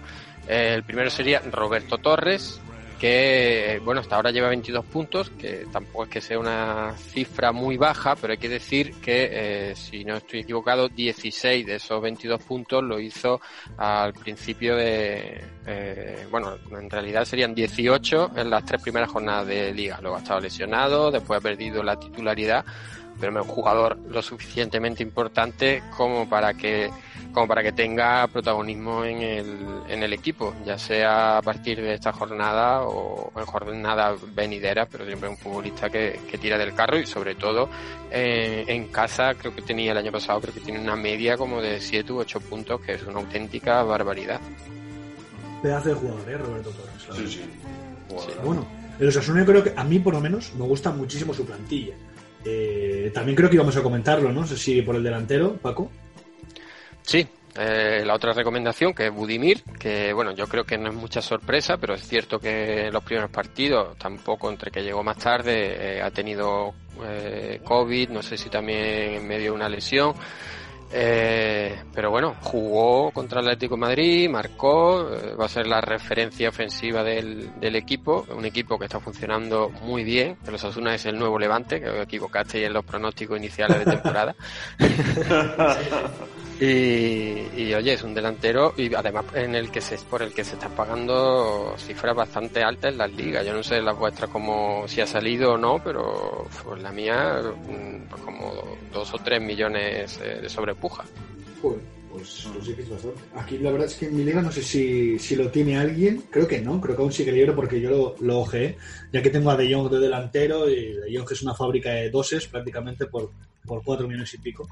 Eh, el primero sería Roberto Torres, que bueno, hasta ahora lleva 22 puntos, que tampoco es que sea una cifra muy baja, pero hay que decir que, eh, si no estoy equivocado, 16 de esos 22 puntos lo hizo al principio de, eh, bueno, en realidad serían 18 en las tres primeras jornadas de liga. Luego ha estado lesionado, después ha perdido la titularidad, pero es un jugador lo suficientemente importante como para que como para que tenga protagonismo en el, en el equipo, ya sea a partir de esta jornada o en jornada venidera, pero siempre un futbolista que, que tira del carro y sobre todo eh, en casa creo que tenía el año pasado, creo que tiene una media como de 7 u 8 puntos, que es una auténtica barbaridad. Pedazo de jugador, ¿eh? Roberto Torres. Sí, sí. Bueno, el Osasuna yo creo que a mí por lo menos me gusta muchísimo su plantilla. Eh, también creo que íbamos a comentarlo, ¿no? No sé si por el delantero, Paco. Sí, eh, la otra recomendación que es Budimir, que bueno, yo creo que no es mucha sorpresa, pero es cierto que en los primeros partidos, tampoco entre que llegó más tarde, eh, ha tenido eh, COVID, no sé si también en medio de una lesión. Eh, pero bueno, jugó contra el Atlético Madrid, marcó, eh, va a ser la referencia ofensiva del, equipo, un equipo que está funcionando muy bien, que los Asuna es el nuevo Levante, que os equivocasteis en los pronósticos iniciales de temporada. Y, y, oye, es un delantero y además en el que se por el que se están pagando cifras bastante altas en las ligas. Yo no sé las vuestras como si ha salido o no, pero pues la mía pues como dos o tres millones eh, de sobrepuja. Joder, pues, pues sí que es bastante. Aquí la verdad es que en mi liga no sé si, si lo tiene alguien, creo que no, creo que aún sigue libre porque yo lo, lo ojeé, ya que tengo a De Jong de delantero y De Jong es una fábrica de doses prácticamente por, por 4 millones y pico.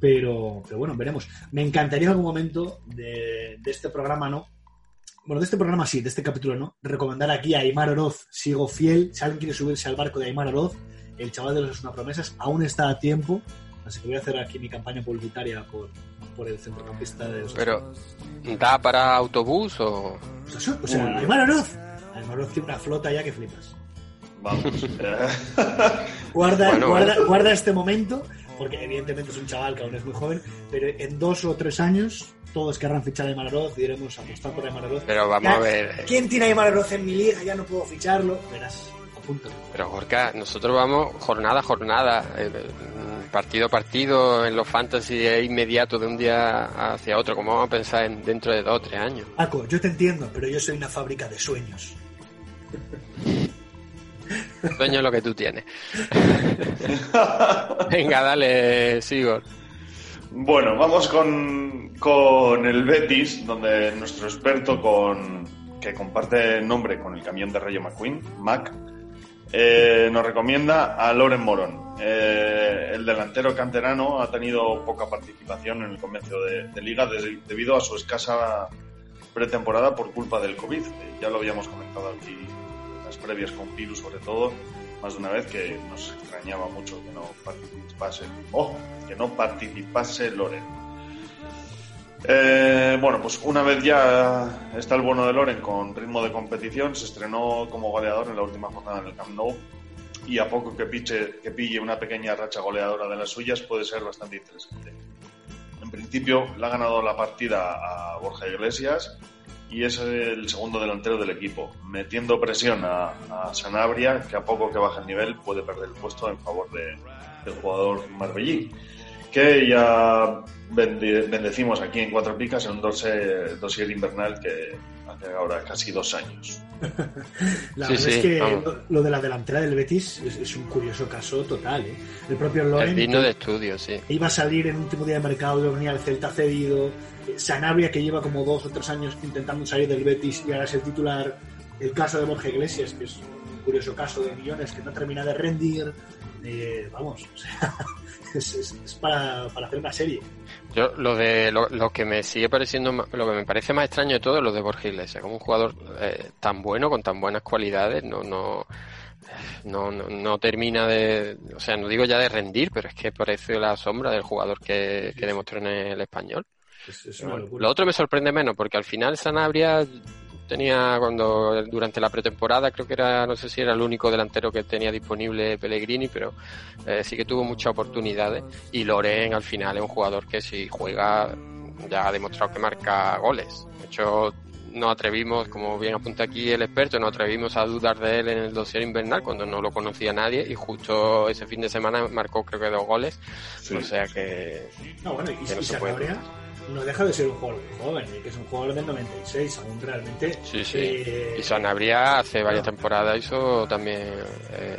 Pero, pero bueno, veremos. Me encantaría en algún momento de, de este programa, ¿no? Bueno, de este programa sí, de este capítulo no. Recomendar aquí a Aymar Oroz, sigo fiel. Si alguien quiere subirse al barco de Aymar Oroz, el chaval de los una promesas, aún está a tiempo. Así que voy a hacer aquí mi campaña publicitaria por, por el centrocampista de los Pero, ¿da para autobús o...? O sea, o sea, Aymar Oroz. Aymar Oroz tiene una flota ya que flipas. Vamos. Guarda, Bueno, guarda, bueno. guarda este momento, porque evidentemente es un chaval que aún es muy joven, pero en dos o tres años todos querrán fichar a Aymar Oroz y iremos a apostar por Aymar Oroz. Pero vamos Ya, a ver... eh, ¿Quién tiene a Aymar Oroz en mi liga? Ya no puedo ficharlo. Verás, apúntalo. Pero Gorka, nosotros vamos jornada a jornada, eh, partido a partido, en los fantasy es inmediato de un día hacia otro. ¿Cómo vamos a pensar en dentro de dos o tres años? Paco, yo te entiendo, pero yo soy una fábrica de sueños. Sueño es lo que tú tienes. Venga, dale, Sigor. Bueno, vamos con, con el Betis, donde nuestro experto con que comparte nombre con el camión de Rayo McQueen, Mac, eh, nos recomienda a Loren Morón. Eh, el delantero canterano ha tenido poca participación en el comienzo de, liga debido a su escasa pretemporada por culpa del COVID. Ya lo habíamos comentado aquí las previas con Piru, sobre todo, más de una vez que nos extrañaba mucho que no participase, oh, que no participase Loren. Eh, bueno, pues una vez ya está el bueno de Loren con ritmo de competición, se estrenó como goleador en la última jornada en el Camp Nou y a poco que, piche, que pille una pequeña racha goleadora de las suyas puede ser bastante interesante. En principio le ha ganado la partida a Borja Iglesias y es el segundo delantero del equipo, metiendo presión a, a Sanabria, que a poco que baje el nivel puede perder el puesto en favor de- del jugador marbellí, que ya bende- bendecimos aquí en Cuatro Picas en un dossier, dossier invernal que hace ahora casi dos años. La Sí, verdad sí, es que vamos. lo, lo de la delantera del Betis es, es un curioso caso total. ¿eh? El propio Loren digno de estudio, sí. iba a salir en último día de mercado, venía el Celta cedido, Sanabria que lleva como dos o tres años intentando salir del Betis y ahora es el titular, el caso de Borja Iglesias, que es un curioso caso de millones que no termina de rendir, eh, vamos, o sea, es, es- es para, para hacer una serie. Yo lo de lo, lo que me sigue pareciendo lo que me parece más extraño de todo es lo de Borja Iglesias, como un jugador eh, tan bueno con tan buenas cualidades, no no no, no, no termina de, o sea, no digo ya de rendir, pero es que parece la sombra del jugador que, que demostró en el español. Es, es una Bueno, locura. lo otro me sorprende menos, porque al final Sanabria tenía cuando durante la pretemporada creo que era no sé si era el único delantero que tenía disponible Pellegrini pero eh, sí que tuvo muchas oportunidades. Y Loren al final es un jugador que si juega ya ha demostrado que marca goles. De hecho no atrevimos como bien apunta aquí el experto no atrevimos a dudar de él en el dossier invernal cuando no lo conocía nadie y justo ese fin de semana marcó creo que dos goles. O sea que No, bueno, y, que no y se Sanabria no deja de ser un jugador joven, eh, que es un jugador del 96, aún realmente. Sí, sí. eh, Y Sanabria hace varias temporadas hizo también, eh,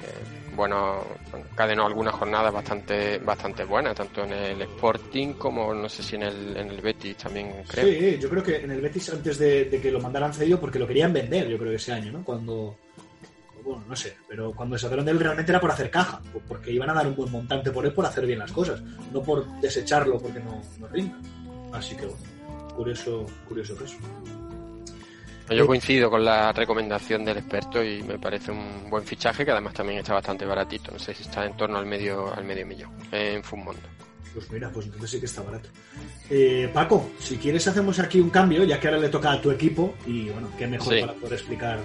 bueno, cadenó algunas jornadas bastante bastante buenas, tanto en el Sporting como no sé si en el, en el Betis también creo. Sí, yo creo que en el Betis antes de, de que lo mandaran cedido, porque lo querían vender, yo creo que ese año, ¿no? Cuando, bueno, no sé, pero cuando se de él realmente era por hacer caja, por- porque iban a dar un buen montante por él por hacer bien las cosas, no por desecharlo porque no, no rinda. Así que bueno, curioso, curioso caso. Yo coincido con la recomendación del experto y me parece un buen fichaje que además también está bastante baratito, no sé si está en torno al medio al medio millón en Fumondo. Pues mira, pues entonces sí que está barato. Eh, Paco, si quieres hacemos aquí un cambio, ya que ahora le toca a tu equipo, y bueno, qué mejor Sí. para poder explicar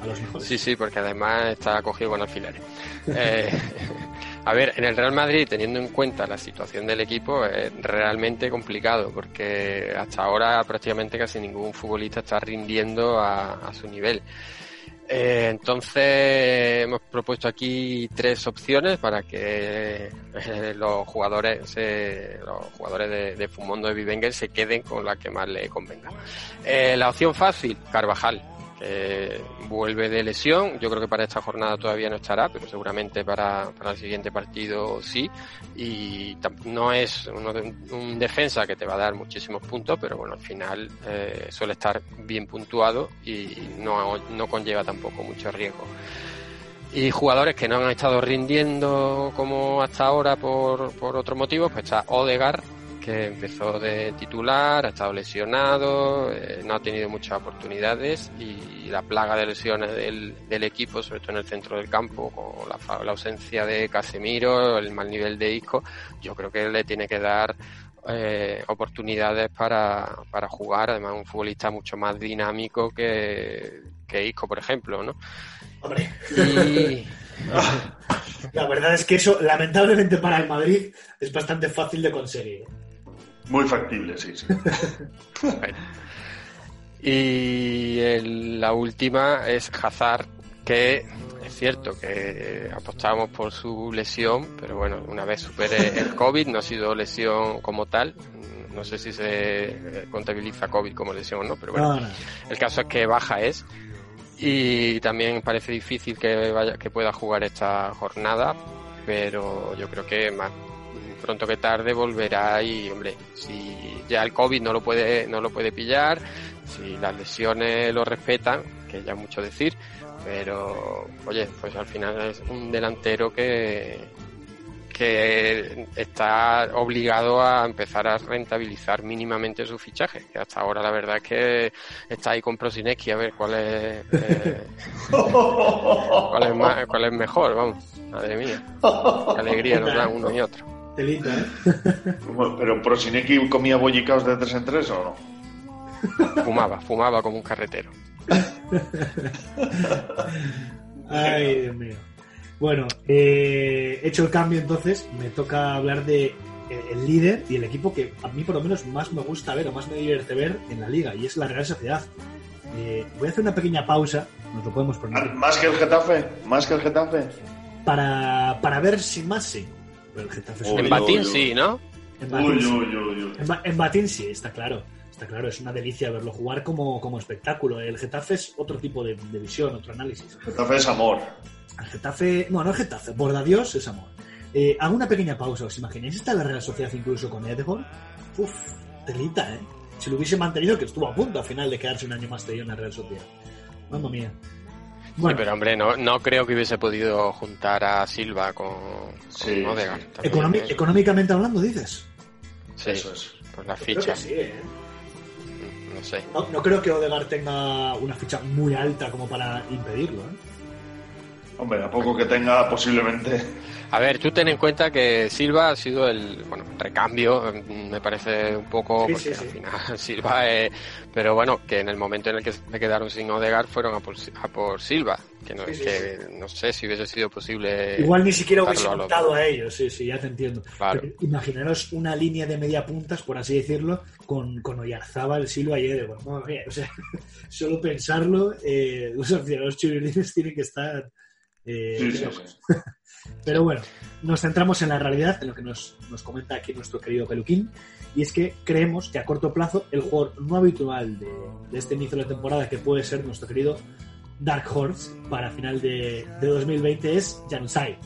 a los mejores. Sí, sí, porque además está cogido con alfileres. Eh, a ver, en el Real Madrid, teniendo en cuenta la situación del equipo, es realmente complicado, porque hasta ahora prácticamente casi ningún futbolista está rindiendo a, su nivel. Eh, entonces hemos propuesto aquí tres opciones para que eh, los jugadores se- los jugadores de, de Fumondo de Vivenger se queden con la que más le convenga. Eh, la opción fácil, Carvajal, que vuelve de lesión. Yo creo que para esta jornada todavía no estará, pero seguramente para, para el siguiente partido sí. Y no es uno de- un defensa que te va a dar muchísimos puntos, pero bueno, al final eh, suele estar bien puntuado y no, no conlleva tampoco mucho riesgo. Y jugadores que no han estado rindiendo como hasta ahora por, por otros motivos, pues está Odegar, que empezó de titular, ha estado lesionado, eh, no ha tenido muchas oportunidades y la plaga de lesiones del, del equipo, sobre todo en el centro del campo, con la, la ausencia de Casemiro, el mal nivel de Isco, yo creo que le tiene que dar eh, oportunidades para, para jugar, además un futbolista mucho más dinámico que, que Isco, por ejemplo, ¿no? Hombre, Y, la verdad es que eso, lamentablemente para el Madrid, es bastante fácil de conseguir. Muy factible, sí, sí. Bueno. Y el- la última es Hazard, que es cierto que apostábamos por su lesión, pero bueno, una vez supere el COVID, no ha sido lesión como tal. No sé si se contabiliza COVID como lesión o no, pero bueno, No, no. el caso es que baja es. Y también parece difícil que vaya, que pueda jugar esta jornada, pero yo creo que más pronto que tarde volverá y hombre, si ya el COVID no lo puede, no lo puede pillar, si las lesiones lo respetan, que ya es mucho decir, pero oye, pues al final es un delantero que, que está obligado a empezar a rentabilizar mínimamente su fichaje, que hasta ahora la verdad es que está ahí con Prosineski a ver cuál es eh, cuál es más, cuál es mejor, vamos, madre mía, qué alegría nos dan uno y otro. Telita, ¿eh? Bueno, Pero Prosineki comía bollicaos de tres en tres o no? Fumaba, fumaba como un carretero. Ay, Dios mío. Bueno, eh, hecho el cambio entonces, me toca hablar de eh, el líder y el equipo que a mí por lo menos más me gusta ver o más me divierte ver en la liga y es la Real Sociedad. Eh, voy a hacer una pequeña pausa, nos lo podemos poner Más que el Getafe, más que el Getafe. para, para ver si más sí. Pero el Getafe es Uy, un- En Batín sí, ¿no? en Batín Uy, sí. uy, uy, uy. En, Ba- en Batín sí, está claro. Está claro, es una delicia verlo jugar como, como espectáculo. El Getafe es otro tipo de, de visión, otro análisis. Getafe es amor. El Getafe, no, no el Getafe, por Dios es amor. Eh, hago una pequeña pausa, ¿os imagináis esta la Real Sociedad incluso con Edgor? Uf, telita, ¿eh? Si lo hubiese mantenido, que estuvo a punto al final de quedarse un año más de en la Real Sociedad. Mamma mía. Bueno, Sí, pero hombre, no, no creo que hubiese podido juntar a Silva con, con Sí, Odegaard. sí. también, economi- económicamente hablando, dices. Sí, Eso es. pues la Yo creo ficha, que sí, ¿eh? no sé. No, no creo que Odegaard tenga una ficha muy alta como para impedirlo, ¿eh? Hombre, a poco que tenga posiblemente. A ver, tú ten en cuenta que Silva ha sido el bueno recambio, me parece un poco, Sí, porque sí, sí. al final Silva, eh, pero bueno, que en el momento en el que se quedaron sin Odegaard fueron a por, a por Silva, que no, Sí, sí, que no sé si hubiese sido posible. Igual ni siquiera hubiese a los optado dos. a ellos, sí, sí, ya te entiendo. Claro. Pero imaginaros una línea de media puntas, por así decirlo, con, con Oyarzábal, Silva y. Madre mía, o sea, solo pensarlo, eh, los aficionados tienen que estar... eh, Pero bueno, nos centramos en la realidad, en lo que nos, nos comenta aquí nuestro querido Peluquín, y es que creemos que a corto plazo el jugador no habitual de, de este inicio de la temporada, que puede ser nuestro querido Dark Horse para final de, de 2020, es Januzaj.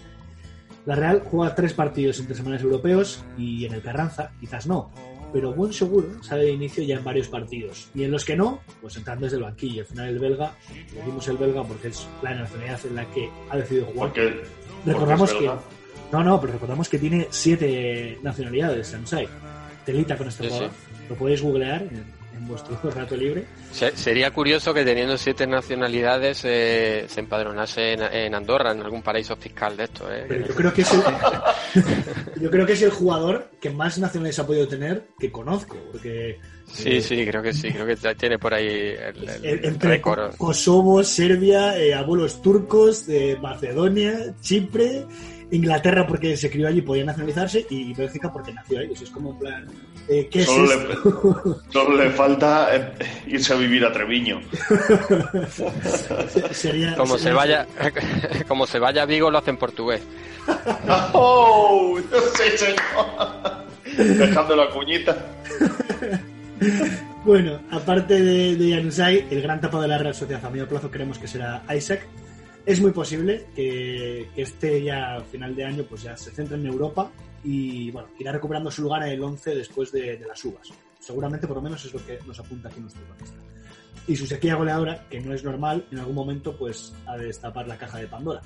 La Real juega tres partidos entre semanas europeos y en el Carranza, quizás no, pero buen seguro sale de inicio ya en varios partidos. Y en los que no, pues entran desde el banquillo. Al final el belga, decimos el belga porque es la nacionalidad en la que ha decidido jugar. Porque, Recordamos porque que. No, no, pero recordamos que tiene siete nacionalidades, Sansai. Telita con este Sí, jugador. Lo podéis googlear en, vuestro rato libre. Se- Sería curioso que teniendo siete nacionalidades eh, se empadronase en, en Andorra, en algún paraíso fiscal de esto. ¿eh? Pero yo creo que es el, yo creo que es el jugador que más nacionalidades ha podido tener que conozco. Porque Sí, eh, sí, creo que sí, creo que ya tiene por ahí el, el el- entre récord. Kosovo, Serbia, eh, abuelos turcos, Macedonia, Chipre, Inglaterra porque se crió allí podía nacionalizarse y Bélgica porque nació ahí. O sea, es como en plan, eh, ¿qué es Solo esto? le, solo le falta eh, irse a vivir a Treviño. Sería- Como se vaya, como se vaya a Vigo lo hacen portugués. ¡Oh! Sí, señor. Dejando la cuñita. Bueno, aparte de, de Januzaj, el gran tapado de la Real Sociedad a medio plazo creemos que será Isaac. Es muy posible que, que este ya final de año pues ya se centre en Europa y bueno, irá recuperando su lugar en el 11 después de, las uvas. Seguramente por lo menos es lo que nos apunta aquí nuestro cronista. Y su sequía goleadora, que no es normal, en algún momento pues ha de destapar la caja de Pandora.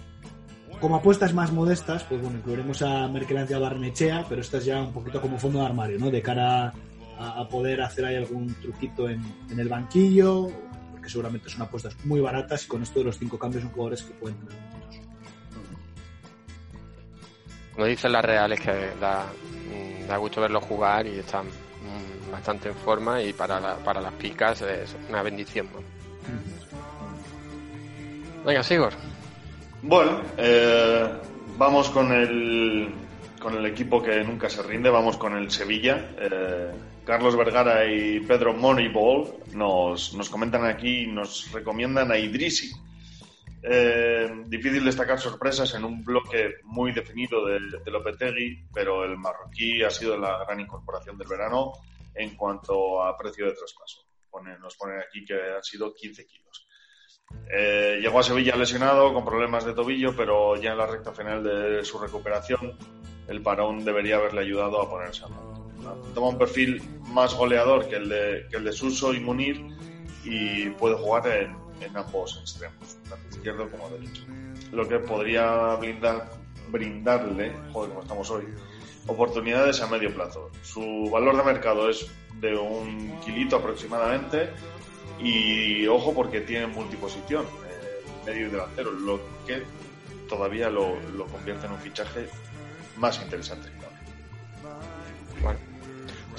como apuestas más modestas, pues bueno, incluiremos a Merkelancia Barnechea, pero esta es ya un poquito como fondo de armario, ¿no? De cara a, a poder hacer ahí algún truquito en el banquillo, porque seguramente son apuestas muy baratas y con esto de los cinco cambios son jugadores que pueden tener minutos. Como dicen las reales que da, da gusto verlos jugar y están bastante en forma y para, la- para las picas es una bendición. ¿no? Venga, Sigor. Bueno, eh, vamos con el, con el equipo que nunca se rinde, vamos con el Sevilla. Eh, Carlos Vergara y Pedro Moneyball nos, nos comentan aquí nos recomiendan a Idrisi. Eh, difícil destacar sorpresas en un bloque muy definido de, de Lopetegui, pero el marroquí ha sido la gran incorporación del verano en cuanto a precio de traspaso. Nos ponen aquí que han sido 15 kilos. Eh, llegó a Sevilla lesionado con problemas de tobillo, pero ya en la recta final de su recuperación el parón debería haberle ayudado a ponerse a punto. Toma un perfil más goleador que el de, que el de Suso y Munir y puede jugar en, en ambos extremos, tanto izquierdo como derecho. Lo que podría blindar, brindarle, joder, como estamos hoy, oportunidades a medio plazo. Su valor de mercado es de un kilito aproximadamente y ojo porque tiene multiposición, eh, medio y delantero, lo que todavía lo, lo convierte en un fichaje más interesante. Bueno,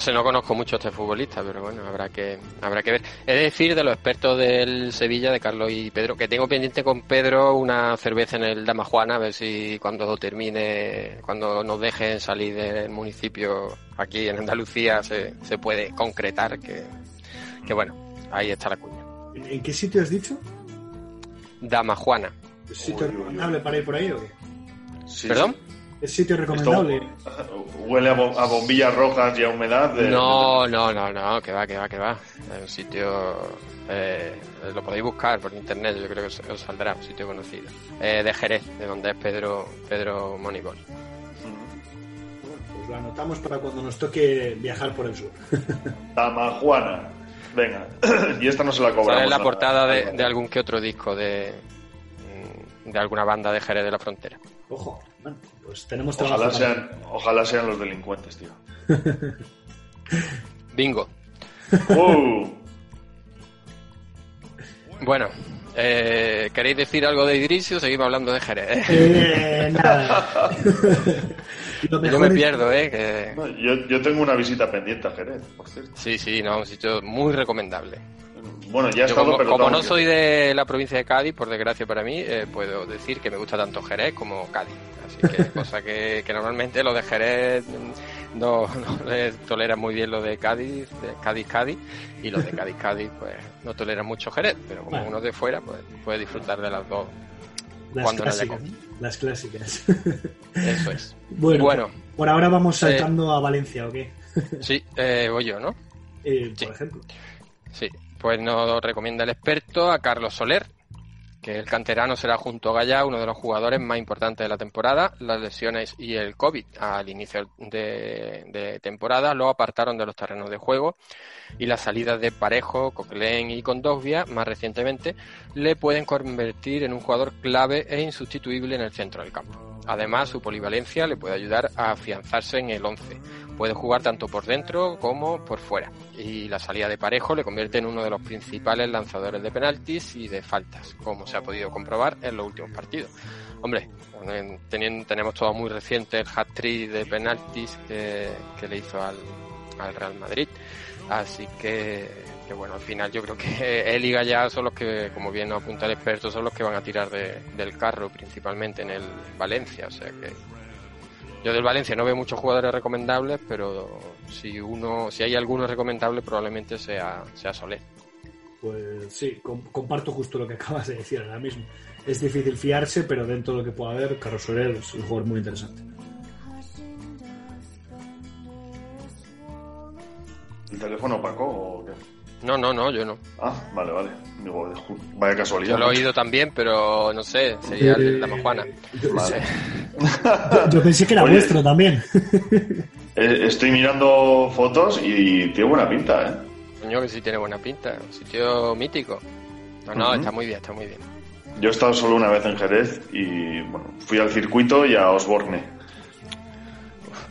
no sé, no conozco mucho a este futbolista, pero bueno, habrá que habrá que ver. He de decir de los expertos del Sevilla, de Carlos y Pedro, que tengo pendiente con Pedro una cerveza en el Dama Juana, a ver si cuando termine, cuando nos dejen salir del municipio aquí en Andalucía se, se puede concretar que, que bueno, ahí está la cuña. ¿En, qué sitio has dicho? Dama Juana. ¿Es sitio recomendable para ir por ahí o qué? Sí, ¿Perdón? ¿Es sitio recomendable? Esto huele a, bo- a bombillas rojas y a humedad. de- No, no, no, no, que va, que va, que va. Es un sitio. eh, lo podéis buscar por internet, yo creo que os, os saldrá, un sitio conocido. Eh, de Jerez, de donde es Pedro, Pedro Moneyball. Pues lo anotamos para cuando nos toque viajar por el sur. Tamajuana. Venga, y esta no se la cobramos. Sale en la nada. portada de, de algún que otro disco de, mm, de alguna banda de Jerez de la Frontera. Ojo, bueno, pues tenemos trabajo. Ojalá sean, ojalá sean los delincuentes, tío. Bingo. Uh, Bueno, eh, ¿queréis decir algo de Idrisio? Seguimos hablando de Jerez. Eh, nada. Yo me es- pierdo, ¿eh? Que... no, yo, yo tengo una visita pendiente a Jerez, por cierto. Sí, sí, no, un sitio muy recomendable. Bueno, ya he estado, como, pero como no soy de la provincia de Cádiz, por desgracia para mí, eh, puedo decir que me gusta tanto Jerez como Cádiz. Así que cosa que, que normalmente los de Jerez mm, no, no les toleran muy bien lo de Cádiz, de Cádiz, Cádiz, y los de Cádiz, Cádiz, pues no toleran mucho Jerez, pero como Bueno. uno de fuera, pues puede disfrutar de las dos. Las cuando no haya clásicas. COVID. Las clásicas. Eso es. bueno, Bueno. por ahora vamos saltando a Valencia, ¿o qué? Sí, eh, voy yo, ¿no? Eh, Sí. Por ejemplo. Sí, pues nos recomienda el experto a Carlos Soler, que el canterano será junto a Gaya uno de los jugadores más importantes de la temporada. Las lesiones y el COVID al inicio de, de temporada lo apartaron de los terrenos de juego y las salidas de Parejo, Coquelin y Condovia, más recientemente, le pueden convertir en un jugador clave e insustituible en el centro del campo. Además, su polivalencia le puede ayudar a afianzarse en el 11. Puede jugar tanto por dentro como por fuera. Y la salida de Parejo le convierte en uno de los principales lanzadores de penaltis y de faltas, como se ha podido comprobar en los últimos partidos. Hombre, teniendo- tenemos todo muy reciente el hat-trick de penaltis que, que le hizo al, al Real Madrid. Así que, que bueno, al final yo creo que él y Gallá son los que, como bien nos apunta el experto, son los que van a tirar de- del carro principalmente en el Valencia. O sea que yo del Valencia no veo muchos jugadores recomendables, pero si uno, si hay alguno recomendable probablemente sea, sea Soler. Pues sí, com- comparto justo lo que acabas de decir ahora mismo. Es difícil fiarse, pero dentro de lo que pueda haber, Carlos Soler es un jugador muy interesante. ¿El teléfono opaco o qué? No, no, no, yo no. Ah, vale, vale. Digo, vaya casualidad. Yo lo he oído también, pero no sé, sería de la Majuana. Yo, Vale. yo- yo pensé que era Oye. vuestro también. Eh, estoy mirando fotos y tiene buena pinta, ¿eh? Coño, que sí tiene buena pinta, un sitio mítico. No, no, está muy bien, está muy bien. Yo he estado solo una vez en Jerez y bueno, fui al circuito y a Osborne.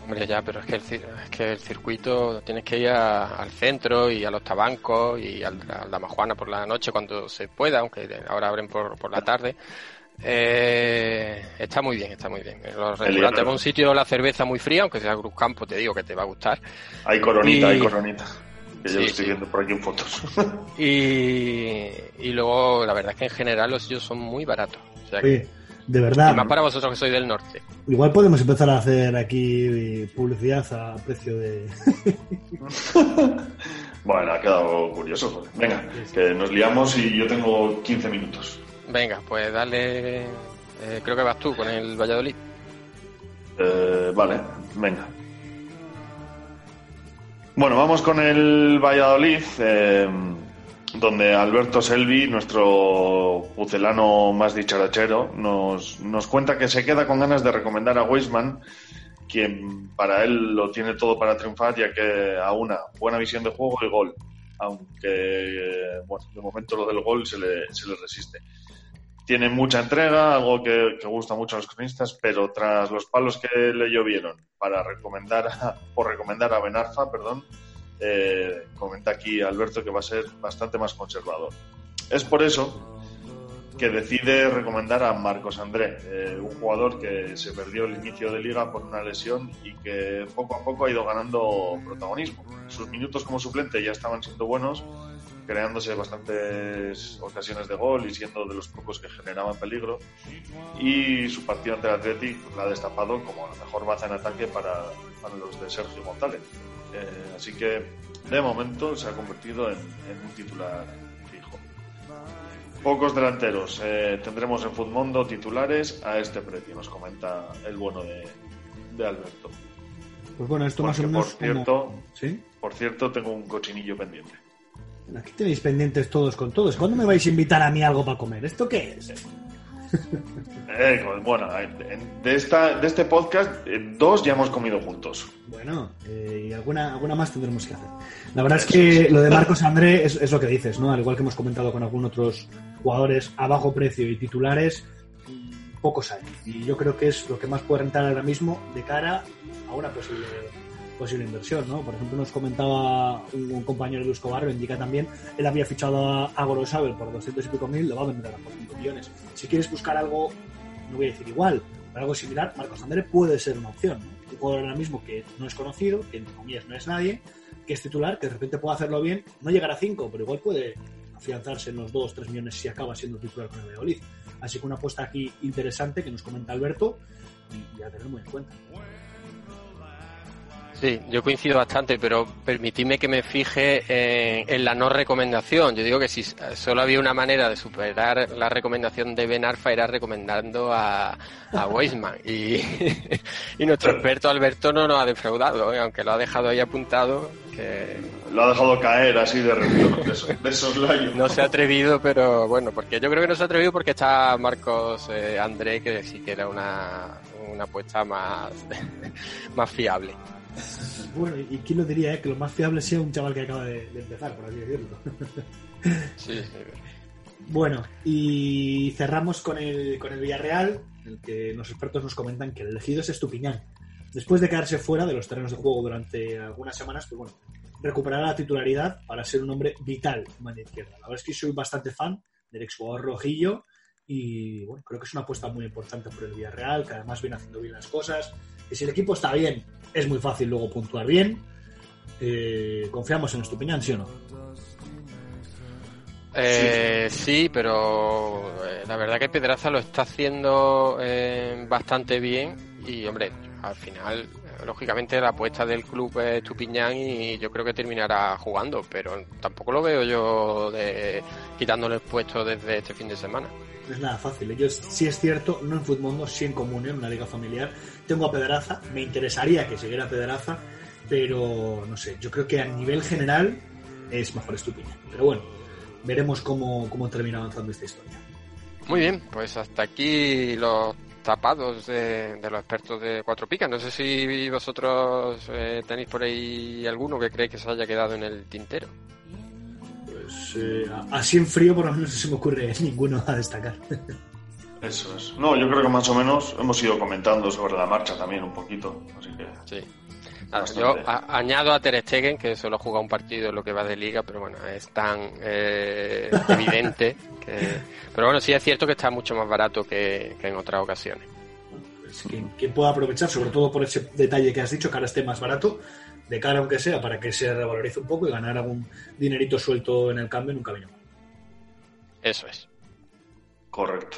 Hombre, ya, pero es que el, cir- es que el circuito tienes que ir a- al centro y a los tabancos y al, al Damajuana por la noche cuando se pueda, aunque ahora abren por, por la tarde. Eh, está muy bien, está muy bien. En los restaurantes, un sitio la cerveza muy fría, aunque sea Cruz Campo, te digo que te va a gustar. Hay coronita, Y- hay coronita. Que yo Sí, lo estoy sí. viendo por aquí en fotos. Y, y luego, la verdad es que en general los sitios son muy baratos. O sea que- Oye, de verdad, y más para vosotros que sois del norte. igual podemos empezar a hacer aquí publicidad a precio de... bueno, ha quedado curioso. joder. Venga, que nos liamos y yo tengo 15 minutos. Venga, pues dale. eh, creo que vas tú con el Valladolid. Eh, vale, venga. Bueno, vamos con el Valladolid, eh, donde Alberto Selvi, nuestro pucelano más dicharachero, nos, nos cuenta que se queda con ganas de recomendar a Weisman, quien para él lo tiene todo para triunfar, ya que a una buena visión de juego y gol, aunque bueno, de momento lo del gol se le, se le resiste. Tiene mucha entrega, algo que, que gusta mucho a los cronistas, pero tras los palos que le llovieron para recomendar a- por recomendar a Benarfa, perdón, eh, comenta aquí Alberto que va a ser bastante más conservador. Es por eso que decide recomendar a Marcos André, eh, un jugador que se perdió el inicio de liga por una lesión y que poco a poco ha ido ganando protagonismo. Sus minutos como suplente ya estaban siendo buenos, creándose bastantes ocasiones de gol y siendo de los pocos que generaban peligro. Y su partido ante el Athletic la ha destapado como la mejor baza en ataque para, para los de Sergio González. Eh, así que de momento se ha convertido en, en un titular fijo. Pocos delanteros eh, tendremos en Futmundo titulares a este precio, nos comenta el bueno de, de Alberto. Pues bueno, esto más o Porque, menos... por cierto, como- ¿Sí? por cierto, tengo un cochinillo pendiente. Aquí tenéis pendientes todos con todos. ¿Cuándo me vais a invitar a mí algo para comer? ¿Esto qué es? Eh, bueno, en- de, esta, de este podcast, eh, dos ya hemos comido juntos. Bueno, eh, y alguna, alguna más tendremos que hacer. La verdad es que lo de Marcos André es, es lo que dices, ¿no? Al igual que hemos comentado con algunos otros jugadores a bajo precio y titulares, pocos hay. Y yo creo que es lo que más puede rentar ahora mismo de cara a una posible posible inversión, ¿no? Por ejemplo, nos comentaba un, un compañero de Escobar, lo indica también, él había fichado a, a Gorosabel por 200 y pico mil, lo va a vender a por 5 millones. Si quieres buscar algo, no voy a decir igual, pero algo similar, Marcos André puede ser una opción, ¿no? Un jugador ahora mismo que no es conocido, que entre comillas no es nadie, que es titular, que de repente puede hacerlo bien, no llegar a 5, pero igual puede afianzarse en los 2 3 millones si acaba siendo titular con el Valladolid. Así que una apuesta aquí interesante que nos comenta Alberto y, y a tener muy en cuenta. Sí, yo coincido bastante, pero permitidme que me fije en, en la no recomendación. Yo digo que si solo había una manera de superar la recomendación de Ben Arfa era recomendando a, a Weisman. Y, y nuestro experto Alberto no nos ha defraudado, ¿eh? aunque lo ha dejado ahí apuntado. Que Lo ha dejado caer así de de, so- de soslayo. no se ha atrevido, pero bueno, porque yo creo que no se ha atrevido porque está Marcos eh, André, que sí que era una, una apuesta más, más fiable. Bueno, y quién lo diría, eh? que lo más fiable sea un chaval que acaba de, de empezar, por así decirlo. Sí, sí. Bueno, y cerramos con el, con el Villarreal, en el que los expertos nos comentan que el elegido es Estupiñán. Después de quedarse fuera de los terrenos de juego durante algunas semanas, pues bueno, recuperará la titularidad para ser un hombre vital en banda izquierda. La verdad es que soy bastante fan del exjugador rojillo y bueno, creo que es una apuesta muy importante por el Villarreal, que además viene haciendo bien las cosas. Que si el equipo está bien, es muy fácil luego puntuar bien. Eh, ¿Confiamos en Estupiñán, sí o no? Eh, sí, pero eh, la verdad que Pedraza lo está haciendo eh, bastante bien y, hombre, al final, eh, lógicamente la apuesta del club es Tupiñán y yo creo que terminará jugando, pero tampoco lo veo yo de, quitándole el puesto desde este fin de semana. No es nada fácil. Yo, sí es cierto, no en Futmundo, sí en Comunión, en una liga familiar. Tengo a Pedraza, me interesaría que siguiera Pedraza, pero no sé, yo creo que a nivel general es mejor Estupiñán. Pero bueno, veremos cómo, cómo termina avanzando esta historia. Muy bien, pues hasta aquí los tapados de, de los expertos de Cuatro Picas. No sé si vosotros eh, tenéis por ahí alguno que creéis que se haya quedado en el tintero. Pues Pues eh, así en frío por lo menos no se me ocurre ninguno a destacar. Eso es. No, yo creo que más o menos hemos ido comentando sobre la marcha también un poquito. Así que. Sí. Nada, yo a- añado a Ter Stegen, que solo ha jugado un partido en lo que va de liga, pero bueno, es tan eh, evidente que... Pero bueno, sí es cierto que está mucho más barato que, que en otras ocasiones. Pues quien, quien pueda aprovechar, sobre todo por ese detalle que has dicho, que ahora esté más barato, de cara aunque sea, para que se revalorice un poco y ganar algún dinerito suelto en el cambio, nunca viene mal. Eso es. Correcto.